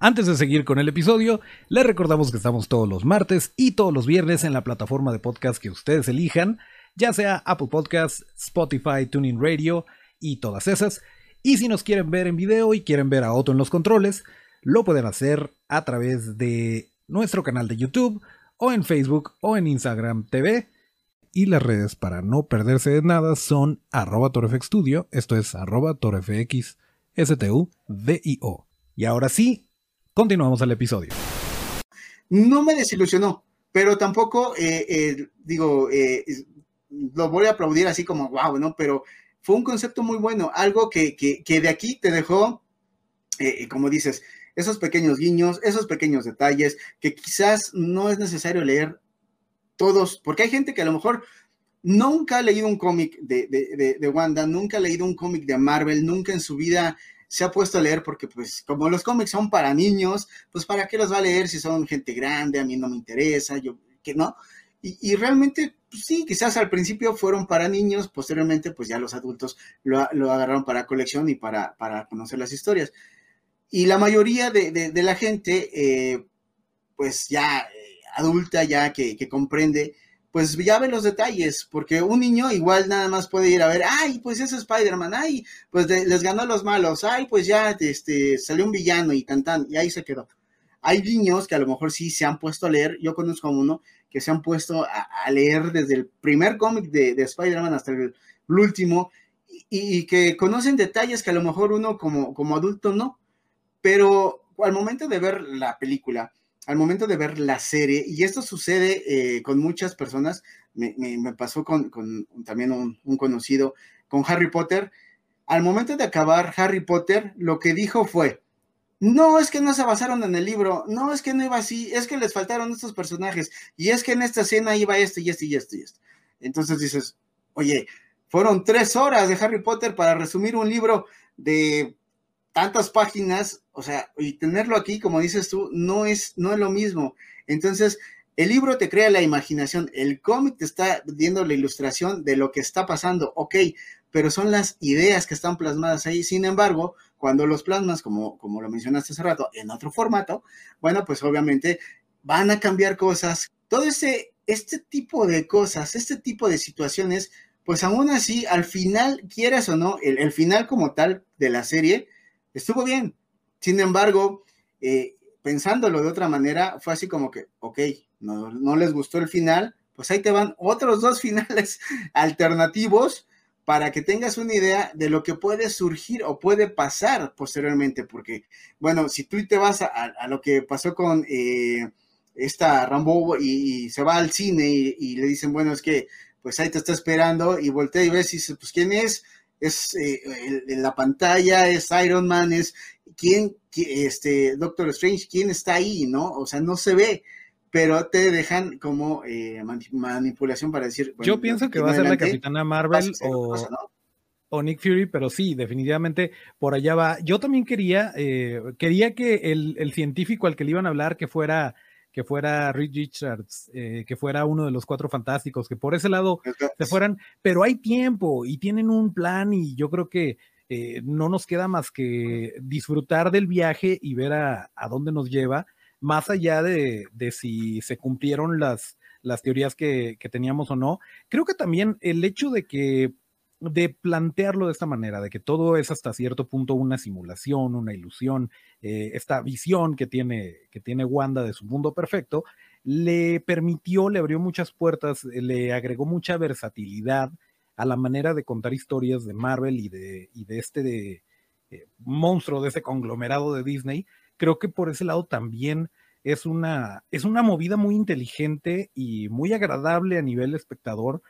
Antes de seguir con el episodio, les recordamos que estamos todos los martes y todos los viernes en la plataforma de podcast que ustedes elijan, ya sea Apple Podcasts, Spotify, Tuning Radio y todas esas. Y si nos quieren ver en video y quieren ver a Otto en los controles, lo pueden hacer a través de nuestro canal de YouTube o en Facebook o en Instagram TV. Y las redes para no perderse de nada son arroba torfxstudio, esto es arroba torfxstudio. Y ahora sí, continuamos al episodio. No me desilusionó, pero tampoco, eh, eh, digo, eh, lo voy a aplaudir así como, wow, ¿no? Pero fue un concepto muy bueno, algo que, que, que de aquí te dejó, como dices, esos pequeños guiños, esos pequeños detalles que quizás no es necesario leer todos, porque hay gente que a lo mejor nunca ha leído un cómic de, de, Wanda, nunca ha leído un cómic de Marvel, nunca en su vida se ha puesto a leer porque pues como los cómics son para niños, pues para qué los va a leer si son gente grande, a mí no me interesa, yo que no. Y, realmente, pues, sí, quizás al principio fueron para niños, posteriormente pues ya los adultos lo, lo agarraron para colección y para, para conocer las historias. Y la mayoría de, la gente, eh, pues ya eh, adulta, ya que, comprende, pues ya ve los detalles, porque un niño igual nada más puede ir a ver, ay, pues ese Spider-Man, ay, pues les ganó a los malos, ay, pues ya este, salió un villano y tan y ahí se quedó. Hay niños que a lo mejor sí se han puesto a leer, yo conozco a uno que se han puesto a, leer desde el primer cómic de, de Spider-Man hasta el, último, y, y, que conocen detalles que a lo mejor uno como, como adulto no. Pero al momento de ver la película, al momento de ver la serie, y esto sucede eh, con muchas personas, me, pasó con, también un, conocido, con Harry Potter, al momento de acabar Harry Potter, lo que dijo fue, no es que no se basaron en el libro, no es que no iba así, es que les faltaron estos personajes, y es que en esta escena iba esto y esto y esto y esto. Entonces dices, oye, fueron tres horas de Harry Potter para resumir un libro de tantas páginas, o sea, y tenerlo aquí, como dices tú, no es, no es lo mismo. Entonces, el libro te crea la imaginación, el cómic te está viendo la ilustración de lo que está pasando, ok, pero son las ideas que están plasmadas ahí. Sin embargo, cuando los plasmas, como, como lo mencionaste hace rato, en otro formato, bueno, pues obviamente van a cambiar cosas. Todo ese, este tipo de cosas, este tipo de situaciones, pues aún así, al final, quieras o no, el final como tal de la serie, estuvo bien. Sin embargo, eh, pensándolo de otra manera, fue así como que, ok, no, no les gustó el final, pues ahí te van otros dos finales alternativos para que tengas una idea de lo que puede surgir o puede pasar posteriormente, porque, bueno, si tú te vas a, lo que pasó con eh, esta Rambo y, se va al cine y, le dicen, bueno, es que pues ahí te está esperando y voltea y ves y dice, pues ¿quién es? Es eh, en la pantalla, es Iron Man, es quién, este Doctor Strange, quién está ahí, ¿no? O sea, no se ve pero te dejan como eh, manipulación para decir. Yo pienso que va a ser la Capitana Marvel o, o, Nick Fury, pero sí, definitivamente por allá va. Yo también quería, eh, quería que el, científico al que le iban a hablar, que fuera que fuera Reed Richards, eh, que fuera uno de los cuatro fantásticos, que por ese lado se fueran, pero hay tiempo y tienen un plan y yo creo que no nos queda más que disfrutar del viaje y ver a, a dónde nos lleva más allá de, si se cumplieron las, las teorías que, teníamos o no, creo que también el hecho de que de plantearlo de esta manera, de que todo es hasta cierto punto una simulación, una ilusión, eh, esta visión que tiene, que tiene Wanda de su mundo perfecto, le permitió, le abrió muchas puertas, le agregó mucha versatilidad a la manera de contar historias de Marvel y de, y de este de, eh, monstruo, de ese conglomerado de Disney, creo que por ese lado también es una, es una movida muy inteligente y muy agradable a nivel espectador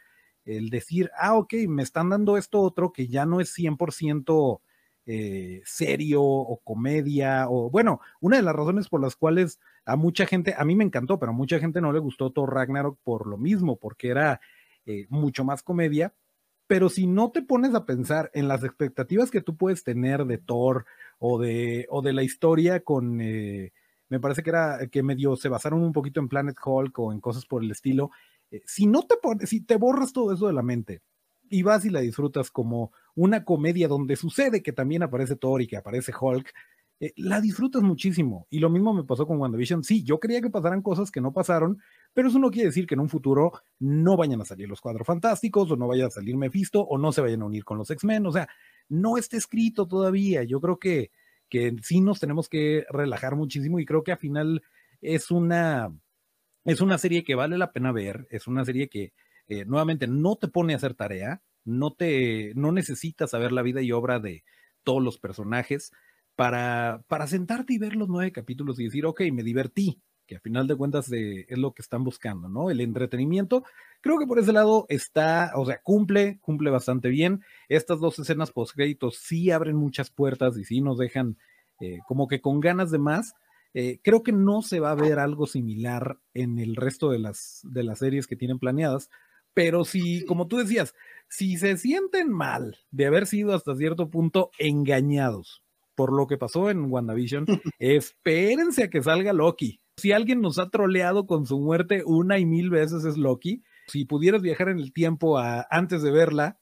el decir, ah, ok, me están dando esto otro que ya no es 100% eh, serio o comedia, o bueno, una de las razones por las cuales a mucha gente, a mí me encantó, pero a mucha gente no le gustó Thor Ragnarok por lo mismo, porque era eh, mucho más comedia, pero si no te pones a pensar en las expectativas que tú puedes tener de Thor o de, o de la historia con, eh, me parece que era que medio se basaron un poquito en Planet Hulk o en cosas por el estilo, eh, si no te si te borras todo eso de la mente y vas y la disfrutas como una comedia donde sucede que también aparece Thor y que aparece Hulk, eh, la disfrutas muchísimo. Y lo mismo me pasó con WandaVision. Sí, yo quería que pasaran cosas que no pasaron, pero eso no quiere decir que en un futuro no vayan a salir los cuatro fantásticos, o no vaya a salir Mephisto, o no se vayan a unir con los X-Men. O sea, no está escrito todavía. Yo creo que, que sí nos tenemos que relajar muchísimo y creo que al final es una, es una serie que vale la pena ver, es una serie que eh, nuevamente no te pone a hacer tarea, no te, no necesitas saber la vida y obra de todos los personajes para, para sentarte y ver los nueve capítulos y decir, ok, me divertí, que a final de cuentas eh, es lo que están buscando, ¿no? El entretenimiento, creo que por ese lado está, o sea, cumple, cumple bastante bien. Estas dos escenas post créditos sí abren muchas puertas y sí nos dejan eh, como que con ganas de más. Eh, creo que no se va a ver algo similar en el resto de las, de las series que tienen planeadas, pero si, como tú decías, si se sienten mal de haber sido hasta cierto punto engañados por lo que pasó en WandaVision, espérense a que salga Loki. Si alguien nos ha troleado con su muerte una y mil veces es Loki. Si pudieras viajar en el tiempo antes de verla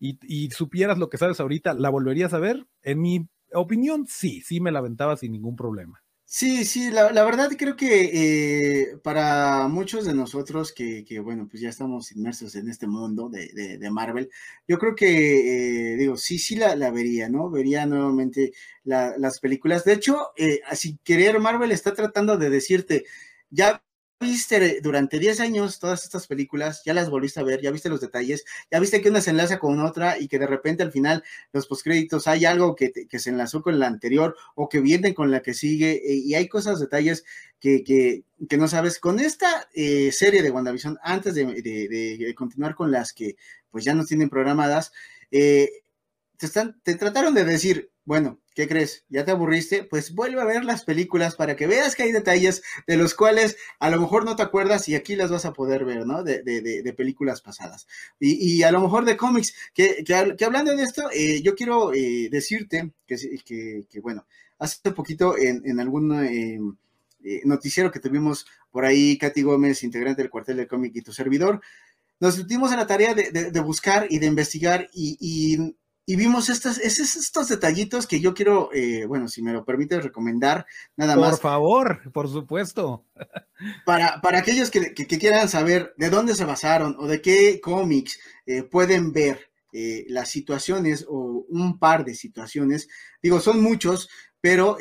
y, supieras lo que sabes ahorita, ¿la volverías a ver? En mi opinión, sí, sí me la aventaba sin ningún problema. Sí, sí, la, verdad creo que eh, para muchos de nosotros que, bueno, pues ya estamos inmersos en este mundo de, Marvel, yo creo que, eh, digo, sí, sí la, vería, ¿no? Vería nuevamente las películas. De hecho, eh, así querer, Marvel está tratando de decirte, ya viste durante 10 años todas estas películas, ya las volviste a ver, ya viste los detalles, ya viste que una se enlaza con otra y que de repente al final los postcréditos hay algo que, se enlazó con la anterior o que viene con la que sigue eh, y hay cosas, detalles que, que, no sabes. Con esta eh, serie de WandaVision, antes de, continuar con las que pues ya no tienen programadas, eh, te, te trataron de decir, bueno, ¿qué crees? ¿Ya te aburriste? Pues vuelve a ver las películas para que veas que hay detalles de los cuales a lo mejor no te acuerdas y aquí las vas a poder ver, ¿no? De, de, de, películas pasadas. Y, a lo mejor de cómics, que, hablando de esto, eh, yo quiero eh, decirte que, que, que, bueno, hace poquito en, en algún eh, noticiero que tuvimos por ahí, Katy Gómez, integrante del cuartel de cómic y tu servidor, nos dimos a la tarea de, buscar y de investigar y, y y vimos estas, estos detallitos que yo quiero, eh, bueno, si me lo permite recomendar, nada más. Por favor, por supuesto. Para, para aquellos que, quieran saber de dónde se basaron o de qué cómics eh, pueden ver eh, las situaciones o un par de situaciones, digo, son muchos, pero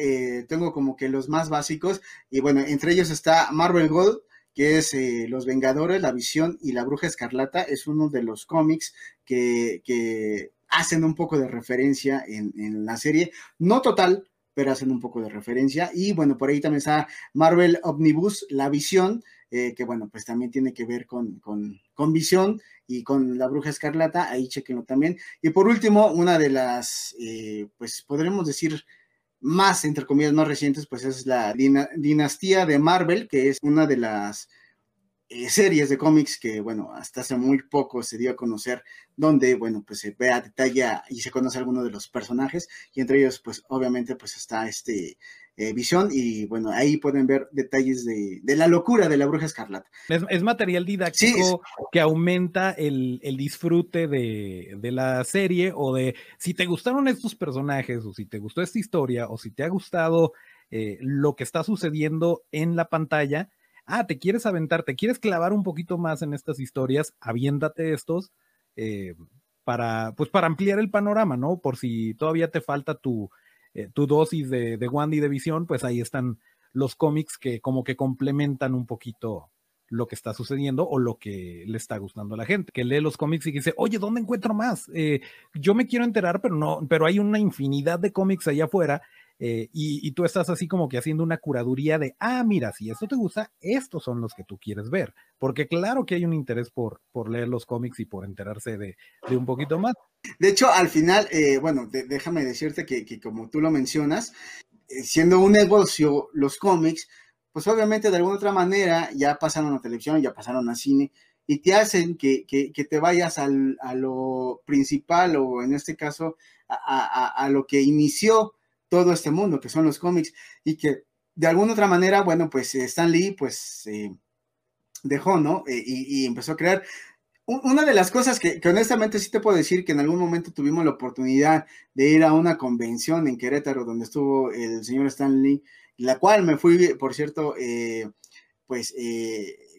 tengo como que los más básicos, y bueno, entre ellos está Marvel Gold, que es Los Vengadores, La Visión y La Bruja Escarlata, es uno de los cómics que, que hacen un poco de referencia en, la serie, no total, pero hacen un poco de referencia. Y bueno, por ahí también está Marvel Omnibus, La Visión, eh, que bueno, pues también tiene que ver con, con, con, Visión y con la Bruja Escarlata, ahí chequenlo también. Y por último, una de las, eh, pues podremos decir, más, entre comillas, más recientes, pues es la dinastía de Marvel, que es una de las eh, series de cómics que, bueno, hasta hace muy poco se dio a conocer, donde, bueno, pues se ve a detalle y se conoce alguno de los personajes, y entre ellos, pues obviamente, pues está este eh, Visión, y bueno, ahí pueden ver detalles de, la locura de la bruja escarlata. Es, material didáctico que aumenta el, disfrute de, de, la serie, o de si te gustaron estos personajes, o si te gustó esta historia, o si te ha gustado eh, lo que está sucediendo en la pantalla, ah, te quieres aventar, te quieres clavar un poquito más en estas historias, aviéndate estos eh, para, pues para ampliar el panorama, ¿no? Por si todavía te falta tu, eh, tu dosis de, de Wandy de visión, pues ahí están los cómics que como que complementan un poquito lo que está sucediendo o lo que le está gustando a la gente, que lee los cómics y dice, oye, ¿dónde encuentro más? Eh, yo me quiero enterar, pero no, pero hay una infinidad de cómics allá afuera eh, y, tú estás así como que haciendo una curaduría de, ah, mira, si esto te gusta, estos son los que tú quieres ver, porque claro que hay un interés por, por leer los cómics y por enterarse de, un poquito más. De hecho, al final, eh, bueno, déjame decirte que, como tú lo mencionas, eh, siendo un negocio, los cómics, pues obviamente de alguna otra manera ya pasaron a televisión, ya pasaron a cine, y te hacen que, te vayas al, a lo principal o en este caso a lo que inició todo este mundo, que son los cómics, y que de alguna otra manera, bueno, pues eh, Stan Lee, pues eh, dejó, ¿no? Eh, y, empezó a crear. Una de las cosas que, honestamente sí te puedo decir que en algún momento tuvimos la oportunidad de ir a una convención en Querétaro donde estuvo el señor Stan Lee, la cual me fui, por cierto, pues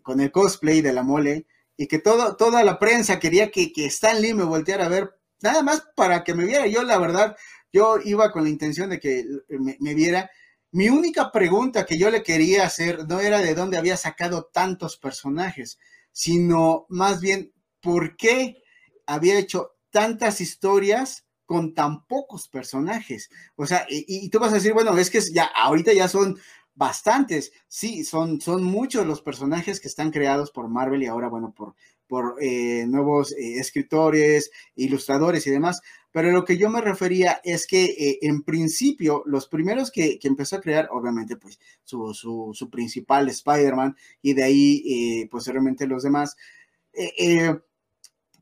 con el cosplay de la mole, y que todo, toda la prensa quería que, que Stan Lee me volteara a ver, nada más para que me viera. Yo, la verdad, yo iba con la intención de que me, viera. Mi única pregunta que yo le quería hacer no era de dónde había sacado tantos personajes, sino más bien por qué había hecho tantas historias con tan pocos personajes. O sea, y, tú vas a decir, bueno, es que ya ahorita ya son bastantes. Sí, son, son muchos los personajes que están creados por Marvel y ahora, bueno, por, por eh, nuevos eh, escritores, ilustradores y demás. Pero lo que yo me refería es que eh, en principio los primeros que, empezó a crear, obviamente, pues su, su, principal Spider-Man y de ahí posteriormente los demás.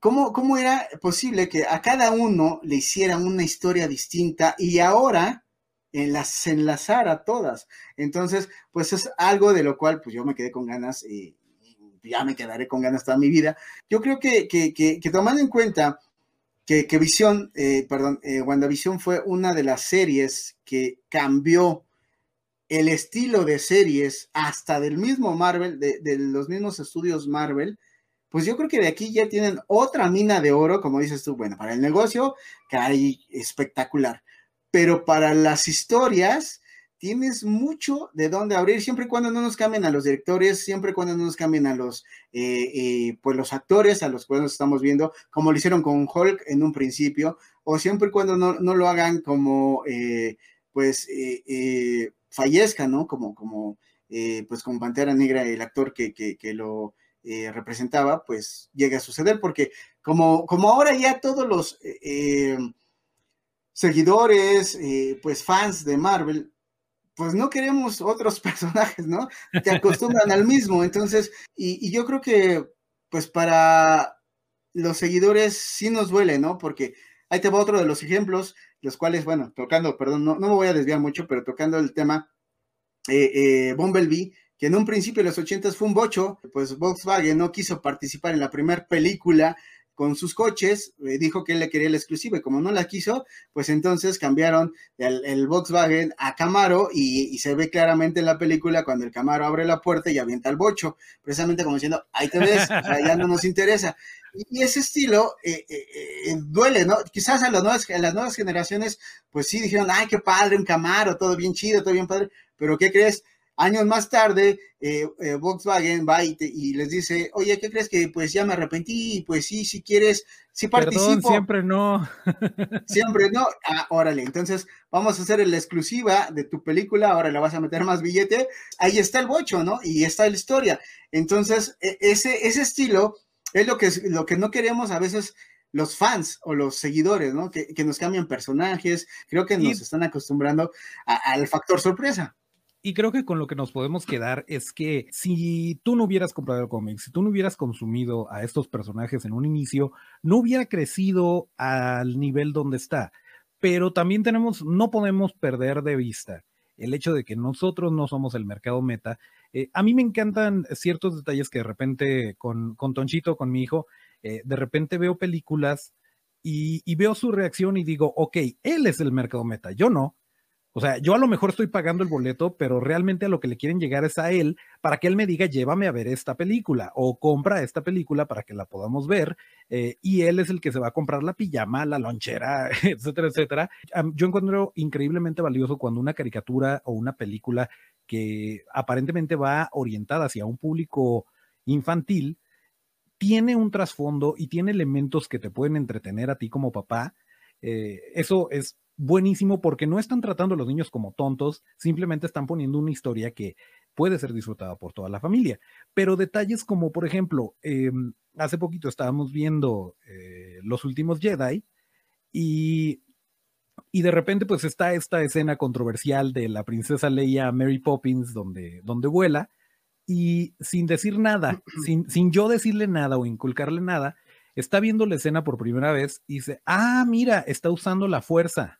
¿cómo, ¿Cómo era posible que a cada uno le hicieran una historia distinta y ahora las enlazara todas? Entonces, pues es algo de lo cual pues yo me quedé con ganas y ya me quedaré con ganas toda mi vida. Yo creo que, que, tomando en cuenta que, que Visión, eh, perdón, eh, WandaVision fue una de las series que cambió el estilo de series hasta del mismo Marvel, de, los mismos estudios Marvel, pues yo creo que de aquí ya tienen otra mina de oro, como dices tú, bueno, para el negocio, que hay espectacular, pero para las historias, tienes mucho de dónde abrir, siempre y cuando no nos cambien a los directores, siempre y cuando no nos cambien a los, eh, eh, pues los actores a los cuales estamos viendo, como lo hicieron con Hulk en un principio, o siempre y cuando no, lo hagan como, eh, pues, fallezca, ¿no? Como, como, pues, con Pantera Negra, el actor que, que, que lo representaba, pues, llega a suceder, porque como, como ahora ya todos los seguidores, pues, fans de Marvel, pues no queremos otros personajes, ¿no? Te acostumbran al mismo. Entonces, y, yo creo que, pues para los seguidores sí nos duele, ¿no? Porque ahí te va otro de los ejemplos, los cuales, bueno, tocando, perdón, no, no me voy a desviar mucho, pero tocando el tema, eh, eh, Bumblebee, que en un principio en los ochentas fue un bocho, pues Volkswagen no quiso participar en la primera película con sus coches, eh, dijo que él le quería la exclusiva y como no la quiso, pues entonces cambiaron el, Volkswagen a Camaro y, se ve claramente en la película cuando el Camaro abre la puerta y avienta el bocho, precisamente como diciendo, ahí te ves, ya no nos interesa. Y, ese estilo eh, eh, duele, ¿no? Quizás a las, nuevas, a las nuevas generaciones, pues sí dijeron, ay, qué padre, un Camaro, todo bien chido, todo bien padre, pero ¿qué crees? Años más tarde, eh, eh, Volkswagen va y, les dice, oye, ¿qué crees que pues ya me arrepentí? Pues sí, si quieres, si participo. siempre no. siempre no. Ah, órale, entonces vamos a hacer la exclusiva de tu película, ahora le vas a meter más billete. Ahí está el bocho, ¿no? Y está la historia. Entonces, e, ese, ese estilo es lo que, lo que no queremos a veces los fans o los seguidores, ¿no? Que, nos cambian personajes, creo que nos están acostumbrando al factor sorpresa. Y creo que con lo que nos podemos quedar es que si tú no hubieras comprado el cómic, si tú no hubieras consumido a estos personajes en un inicio, no hubiera crecido al nivel donde está. Pero también tenemos, no podemos perder de vista el hecho de que nosotros no somos el mercado meta. Eh, a mí me encantan ciertos detalles que de repente con, con Tonchito, con mi hijo, eh, de repente veo películas y, y, veo su reacción y digo, ok, él es el mercado meta, yo no. O sea, yo a lo mejor estoy pagando el boleto, pero realmente a lo que le quieren llegar es a él para que él me diga, llévame a ver esta película o compra esta película para que la podamos ver. Eh, y él es el que se va a comprar la pijama, la lonchera, etcétera, etcétera. Yo encuentro increíblemente valioso cuando una caricatura o una película que aparentemente va orientada hacia un público infantil, tiene un trasfondo y tiene elementos que te pueden entretener a ti como papá. Eh, eso es buenísimo porque no están tratando a los niños como tontos, simplemente están poniendo una historia que puede ser disfrutada por toda la familia. Pero detalles como, por ejemplo, em, hace poquito estábamos viendo eh, Los Últimos Jedi y, y de repente pues está esta escena controversial de la princesa Leia Mary Poppins donde, donde vuela y sin decir nada, sin, sin yo decirle nada o inculcarle nada, está viendo la escena por primera vez y dice, ah, mira, está usando la fuerza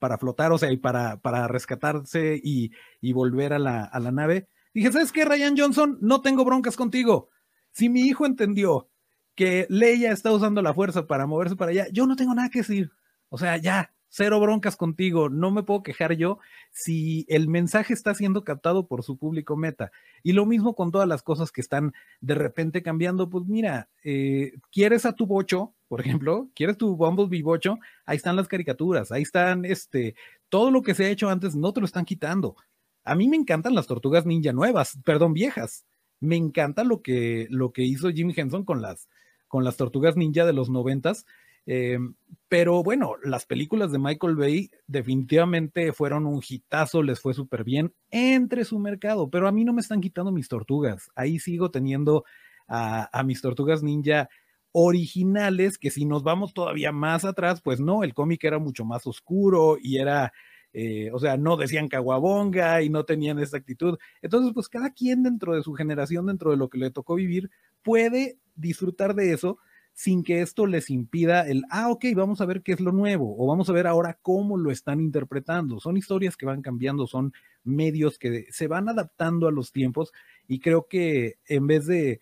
para flotar, o sea, y para, para rescatarse y, volver a la, a la nave. Dije, ¿sabes qué, Ryan Johnson? No tengo broncas contigo. Si mi hijo entendió que Leia está usando la fuerza para moverse para allá, yo no tengo nada que decir. O sea, ya, cero broncas contigo, no me puedo quejar yo si el mensaje está siendo captado por su público meta. Y lo mismo con todas las cosas que están de repente cambiando, pues mira, eh, quieres a tu bocho, por ejemplo, quieres tu Bumblebee bocho, ahí están las caricaturas, ahí están, este, todo lo que se ha hecho antes no te lo están quitando. A mí me encantan las tortugas ninja nuevas, perdón, viejas. Me encanta lo que, lo que hizo Jim Henson con las, con las tortugas ninja de los noventas eh, pero bueno, las películas de Michael Bay definitivamente fueron un hitazo, les fue súper bien entre su mercado, pero a mí no me están quitando mis tortugas. Ahí sigo teniendo a, mis tortugas ninja originales, que si nos vamos todavía más atrás, pues no, el cómic era mucho más oscuro y era, eh, o sea, no decían caguabonga y no tenían esa actitud. Entonces, pues cada quien dentro de su generación, dentro de lo que le tocó vivir, puede disfrutar de eso sin que esto les impida el, ah, ok, vamos a ver qué es lo nuevo o vamos a ver ahora cómo lo están interpretando. Son historias que van cambiando, son medios que se van adaptando a los tiempos y creo que en vez de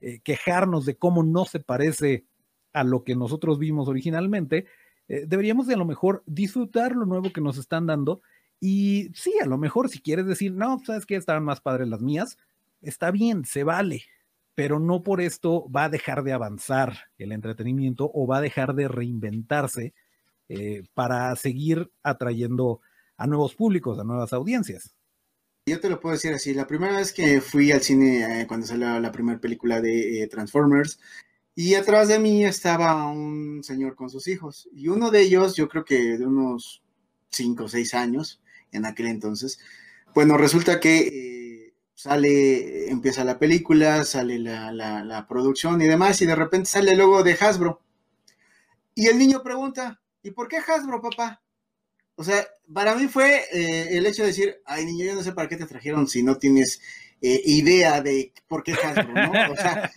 eh, quejarnos de cómo no se parece a lo que nosotros vimos originalmente, eh, deberíamos de a lo mejor disfrutar lo nuevo que nos están dando y sí, a lo mejor si quieres decir, no, sabes que estaban más padres las mías, está bien, se vale, pero no por esto va a dejar de avanzar el entretenimiento o va a dejar de reinventarse eh, para seguir atrayendo a nuevos públicos, a nuevas audiencias. Yo te lo puedo decir así, la primera vez que fui al cine eh, cuando salió la primera película de eh, Transformers, y atrás de mí estaba un señor con sus hijos, y uno de ellos, yo creo que de unos 5 o 6 años en aquel entonces, bueno, resulta que sale, empieza la película, sale la, producción y demás, y de repente sale el logo de Hasbro. Y el niño pregunta, ¿y por qué Hasbro, papá? O sea, para mí fue eh, el hecho de decir, ay niño, yo no sé para qué te trajeron si no tienes eh, idea de por qué Hasbro, ¿no? O sea,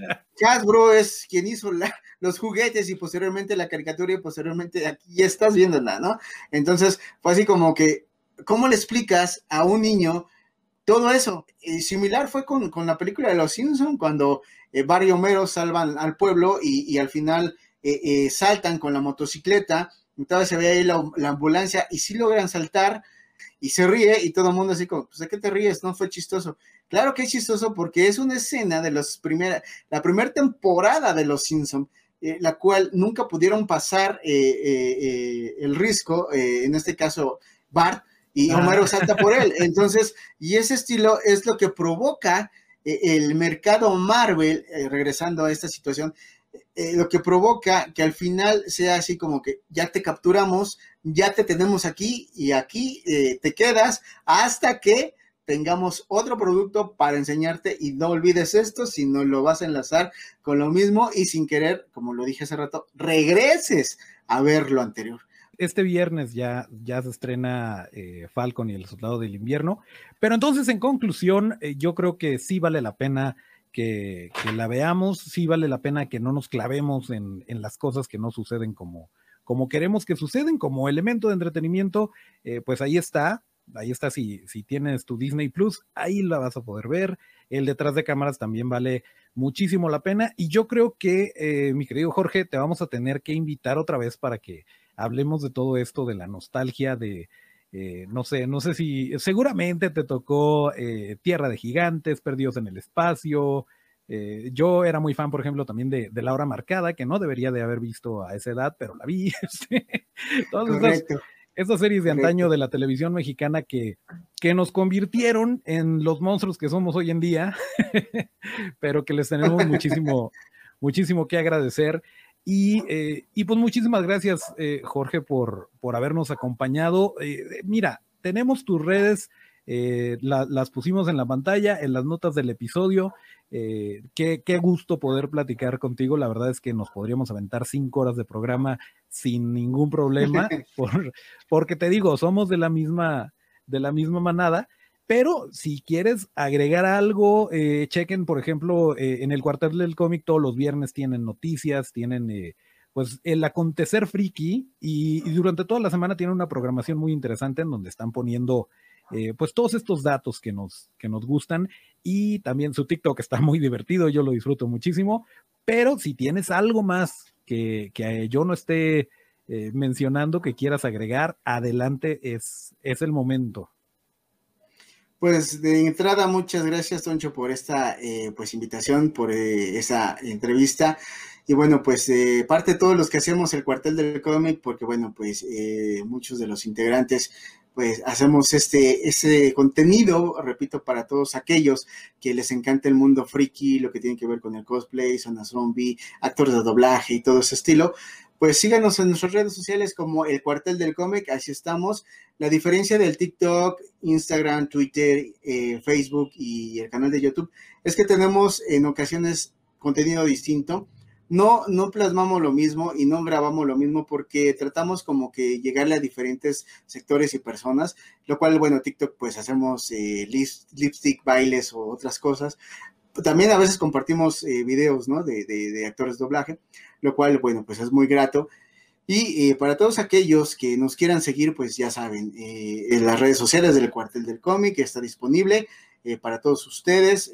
Hasbro es quien hizo los juguetes y posteriormente la caricatura y posteriormente aquí estás viéndola, ¿no? Entonces, fue así como que, ¿cómo le explicas a un niño todo eso. Y similar fue con, la película de Los Simpsons, cuando eh, Barry Homero salvan al pueblo y, al final eh, eh, saltan con la motocicleta, entonces se ve ahí la, ambulancia y sí logran saltar y se ríe y todo el mundo así como, pues ¿de qué te ríes? No fue chistoso. Claro que es chistoso porque es una escena de los primera, la primera temporada de Los Simpsons, la cual nunca pudieron pasar el risco, en este caso Bart, y Homero salta por él. Entonces, y ese estilo es lo que provoca eh, el mercado Marvel, eh, regresando a esta situación, eh, lo que provoca que al final sea así como que ya te capturamos, ya te tenemos aquí y aquí te quedas hasta que tengamos otro producto para enseñarte. Y no olvides esto, si no lo vas a enlazar con lo mismo y sin querer, como lo dije hace rato, regreses a ver lo anterior este viernes ya, ya se estrena eh, Falcon y el Soldado del Invierno. Pero entonces, en conclusión, eh, yo creo que sí vale la pena que, la veamos, sí vale la pena que no nos clavemos en, las cosas que no suceden como, como queremos que suceden, como elemento de entretenimiento, eh, pues ahí está. Ahí está, si, si tienes tu Disney Plus, ahí la vas a poder ver. El detrás de cámaras también vale muchísimo la pena. Y yo creo que, mi querido Jorge, te vamos a tener que invitar otra vez para que hablemos de todo esto, de la nostalgia, de, eh, no sé, no sé si seguramente te tocó eh, Tierra de Gigantes, Perdidos en el Espacio. Eh, yo era muy fan, por ejemplo, también de, de, La Hora Marcada, que no debería de haber visto a esa edad, pero la vi. Este, todas esas, series de antaño de la televisión mexicana que, que nos convirtieron en los monstruos que somos hoy en día, pero que les tenemos muchísimo, muchísimo que agradecer. Eh, y, pues muchísimas gracias, eh, Jorge, por, por habernos acompañado. Eh, mira, tenemos tus redes, las pusimos en la pantalla, en las notas del episodio. Qué, qué, gusto poder platicar contigo. La verdad es que nos podríamos aventar cinco horas de programa sin ningún problema, porque te digo, somos de la misma, de la misma manada. Pero si quieres agregar algo, eh, chequen, por ejemplo, eh, en el cuartel del cómic todos los viernes tienen noticias, tienen eh, pues el acontecer friki y, durante toda la semana tienen una programación muy interesante en donde están poniendo pues todos estos datos que nos, que nos gustan y también su TikTok está muy divertido, yo lo disfruto muchísimo, pero si tienes algo más que, que yo no esté mencionando que quieras agregar, adelante, es, es el momento. Pues de entrada, muchas gracias, Toncho, por esta eh, pues invitación, por eh, esa entrevista. Y bueno, pues eh, parte de todos los que hacemos el cuartel del cómic, porque bueno, pues muchos de los integrantes pues hacemos este, ese contenido, repito, para todos aquellos que les encanta el mundo friki, lo que tiene que ver con el cosplay, zona zombie, actores de doblaje y todo ese estilo, pues síganos en nuestras redes sociales como el cuartel del cómic, así estamos. La diferencia del TikTok, Instagram, Twitter, eh, Facebook y el canal de YouTube es que tenemos en ocasiones contenido distinto. No, no plasmamos lo mismo y no grabamos lo mismo porque tratamos como que llegarle a diferentes sectores y personas, lo cual, bueno, TikTok pues hacemos eh, lipstick, bailes o otras cosas. También a veces compartimos eh, videos. De, de, actores doblaje lo cual, bueno, pues es muy grato. Y eh, para todos aquellos que nos quieran seguir, pues ya saben, eh, en las redes sociales del cuartel del cómic está disponible para todos ustedes.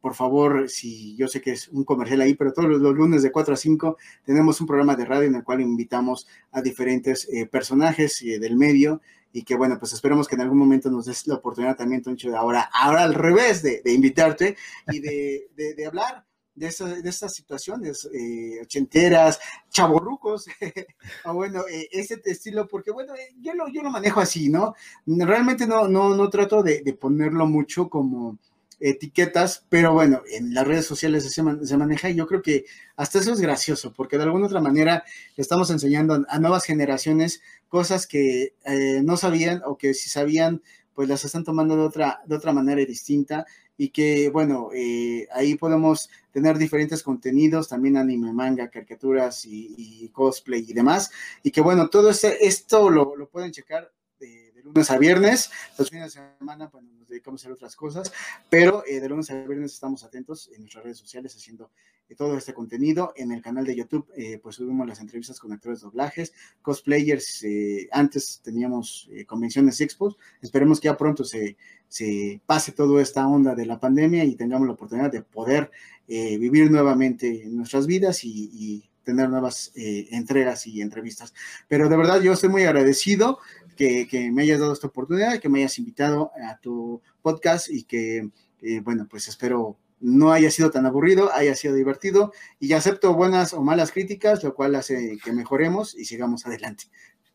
por favor, si yo sé que es un comercial ahí, pero todos los, lunes de 4 a 5 tenemos un programa de radio en el cual invitamos a diferentes personajes del medio y que bueno, pues esperemos que en algún momento nos des la oportunidad también, Toncho, de ahora, ahora al revés de, invitarte y de, de hablar de, de estas situaciones eh, ochenteras, chaborrucos, o bueno, eh, ese estilo, porque bueno, eh, yo lo, yo lo manejo así, ¿no? Realmente no, no, no trato de, ponerlo mucho como etiquetas, pero bueno, en las redes sociales se, se, maneja y yo creo que hasta eso es gracioso, porque de alguna otra manera estamos enseñando a nuevas generaciones cosas que no sabían o que si sabían, pues las están tomando de otra, de otra manera distinta y que, bueno, eh, ahí podemos tener diferentes contenidos, también anime, manga, caricaturas y, cosplay y demás, y que, bueno, todo este, esto lo, lo pueden checar lunes a viernes, los fines de semana, bueno, nos dedicamos a hacer otras cosas, pero eh, de lunes a viernes estamos atentos en nuestras redes sociales haciendo eh, todo este contenido. En el canal de YouTube, pues subimos las entrevistas con actores de doblajes, cosplayers, antes teníamos convenciones y expos, esperemos que ya pronto se se pase toda esta onda de la pandemia y tengamos la oportunidad de poder eh, vivir nuevamente nuestras vidas y, tener nuevas eh, entregas y entrevistas. Pero de verdad yo estoy muy agradecido que, me hayas dado esta oportunidad, que me hayas invitado a tu podcast y que, eh, bueno, pues espero no haya sido tan aburrido, haya sido divertido y acepto buenas o malas críticas, lo cual hace que mejoremos y sigamos adelante.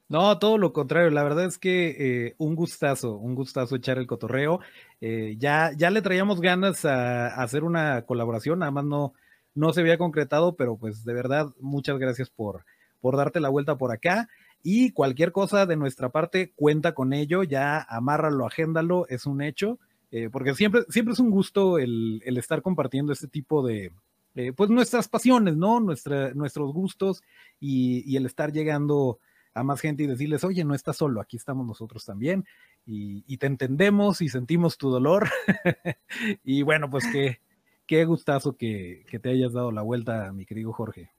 No, todo lo contrario. La verdad es que eh, un gustazo, un gustazo echar el cotorreo. Eh, ya, ya le traíamos ganas a, hacer una colaboración, nada más no, no se había concretado, pero pues de verdad, muchas gracias por, por darte la vuelta por acá. Y cualquier cosa de nuestra parte, cuenta con ello, ya amárralo, agéndalo, es un hecho, eh, porque siempre, siempre es un gusto el, el estar compartiendo este tipo de, pues nuestras pasiones, ¿no? Nuestra, nuestros gustos y, y el estar llegando a más gente y decirles, oye, no estás solo, aquí estamos nosotros también y, te entendemos y sentimos tu dolor. y bueno, pues qué, qué gustazo que, que te hayas dado la vuelta, mi querido Jorge.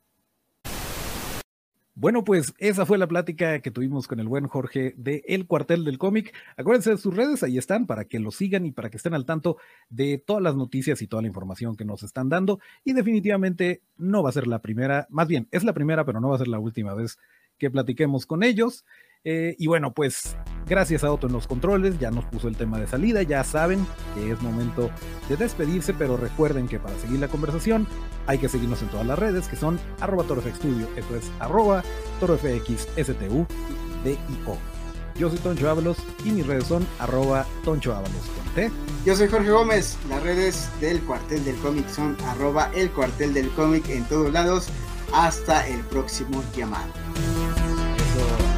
Bueno, pues esa fue la plática que tuvimos con el buen Jorge de El Cuartel del Cómic. Acuérdense de sus redes, ahí están para que lo sigan y para que estén al tanto de todas las noticias y toda la información que nos están dando. Y definitivamente no va a ser la primera, más bien es la primera, pero no va a ser la última vez que platiquemos con ellos. Eh, y bueno, pues gracias a Otto en los controles, ya nos puso el tema de salida, ya saben que es momento de despedirse, pero recuerden que para seguir la conversación hay que seguirnos en todas las redes, que son arroba torofxstudio, esto es arroba. Yo soy Toncho Ábalos y mis redes son arroba Toncho Ábalos Yo soy Jorge Gómez, las redes del cuartel del cómic son arroba el cuartel del cómic en todos lados. Hasta el próximo llamado. Eso.